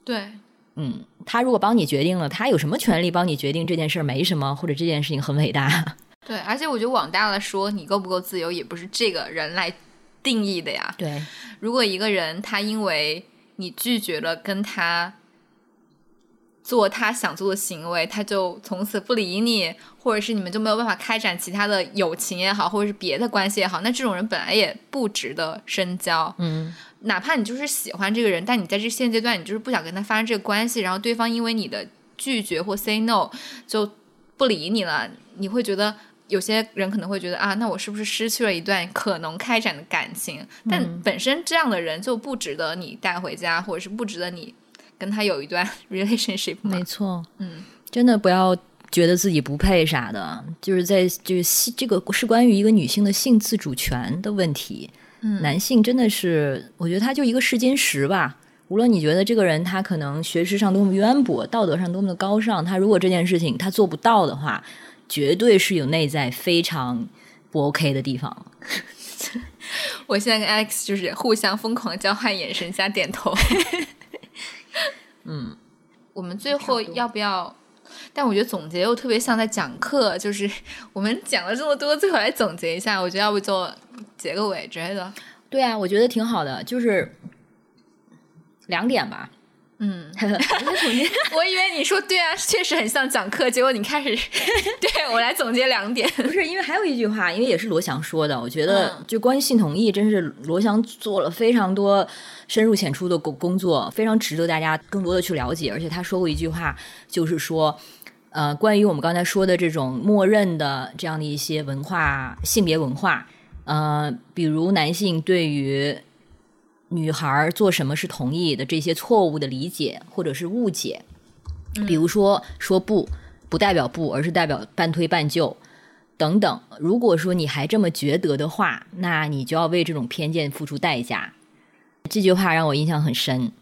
B: 对，
A: 嗯，他如果帮你决定了，他有什么权利帮你决定这件事儿没什么，或者这件事情很伟大？
B: 对，而且我觉得往大了说，你够不够自由，也不是这个人来定义的呀。
A: 对，
B: 如果一个人他因为你拒绝了跟他做他想做的行为，他就从此不理你，或者是你们就没有办法开展其他的友情也好，或者是别的关系也好，那这种人本来也不值得深交。
A: 嗯，
B: 哪怕你就是喜欢这个人，但你在这现阶段你就是不想跟他发生这个关系，然后对方因为你的拒绝或 say no 就不理你了，你会觉得有些人可能会觉得啊，那我是不是失去了一段可能开展的感情？但本身这样的人就不值得你带回家，或者是不值得你跟他有一段 relationship
A: 没？错，
B: 嗯，
A: 真的不要觉得自己不配啥的，就是在就是性这个是关于一个女性的性自主权的问题。
B: 嗯
A: 男性真的是，我觉得他就一个试金石吧。无论你觉得这个人他可能学识上多么渊博，道德上多么的高尚，他如果这件事情他做不到的话，绝对是有内在非常不 OK 的地方。
B: 我现在跟 Alex 就是互相疯狂交换眼神加点头。
A: 嗯，
B: 我们最后要不要？但我觉得总结又特别像在讲课，就是 我们讲了这么多，最后来总结一下。我觉得要不就结个尾之类的。
A: 对啊，我觉得挺好的，就是两点吧。
B: 嗯，我以为你说对啊，确实很像讲课，结果你开始对我来总结两点。
A: 不是，因为还有一句话，因为也是罗翔说的，我觉得
B: 嗯
A: 就关于性同意，真是罗翔做了非常多深入浅出的工工作，非常值得大家更多的去了解。而且他说过一句话，就是说，呃，关于我们刚才说的这种默认的这样的一些文化、性别文化，呃，比如男性对于女孩儿做什么是同意的这些错误的理解或者是误解，比如说说不不代表不，而是代表半推半就。等等，如果说你还这么觉得的话，那你就要为这种偏见付出代价。这句话让我印象很深。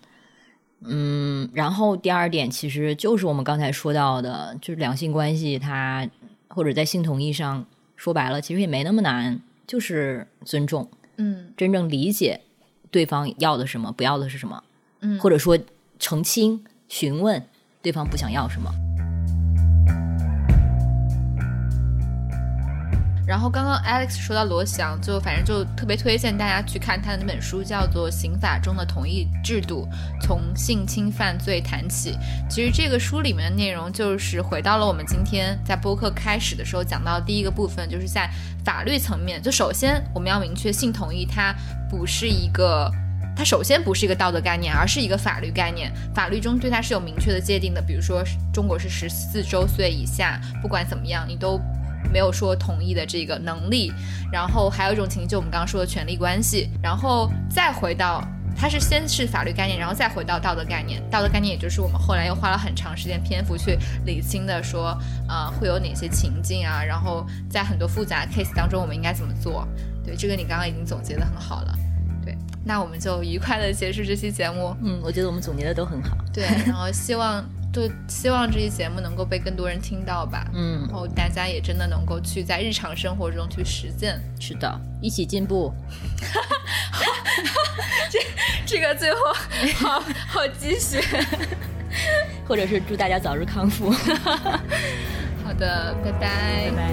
A: 嗯，然后第二点其实就是我们刚才说到的，就是两性关系它或者在性同意上说白了，其实也没那么难，就是尊重，
B: 嗯
A: 真正理解对方要的什么，不要的是什么，
B: 嗯
A: 或者说澄清、询问对方不想要什么。
B: 然后刚刚 Alex 说到罗翔，就反正就特别推荐大家去看他的那本书，叫做《刑法中的同意制度：从性侵犯罪谈起》。其实这个书里面的内容就是回到了我们今天在播客开始的时候讲到第一个部分，就是在法律层面，就首先我们要明确性同意它不是一个。它首先不是一个道德概念，而是一个法律概念。法律中对它是有明确的界定的，比如说中国是十四周岁以下，不管怎么样，你都没有说同意的这个能力。然后还有一种情形，就我们刚刚说的权利关系。然后再回到，它是先是法律概念，然后再回到道德概念。道德概念也就是我们后来又花了很长时间篇幅去理清的，说呃会有哪些情境啊，然后在很多复杂 case 当中我们应该怎么做。对，这个你刚刚已经总结的很好了。那我们就愉快的结束这期节目。
C: 嗯，我觉得我们总结的都很好。
B: 对，然后希望，就希望这期节目能够被更多人听到吧。
C: 嗯，
B: 然后大家也真的能够去在日常生活中去实践。
C: 是的，一起进步。
B: 这 这个最后 好好鸡血，
C: 或者是祝大家早日康复。
B: 好的，拜拜。
C: 拜拜。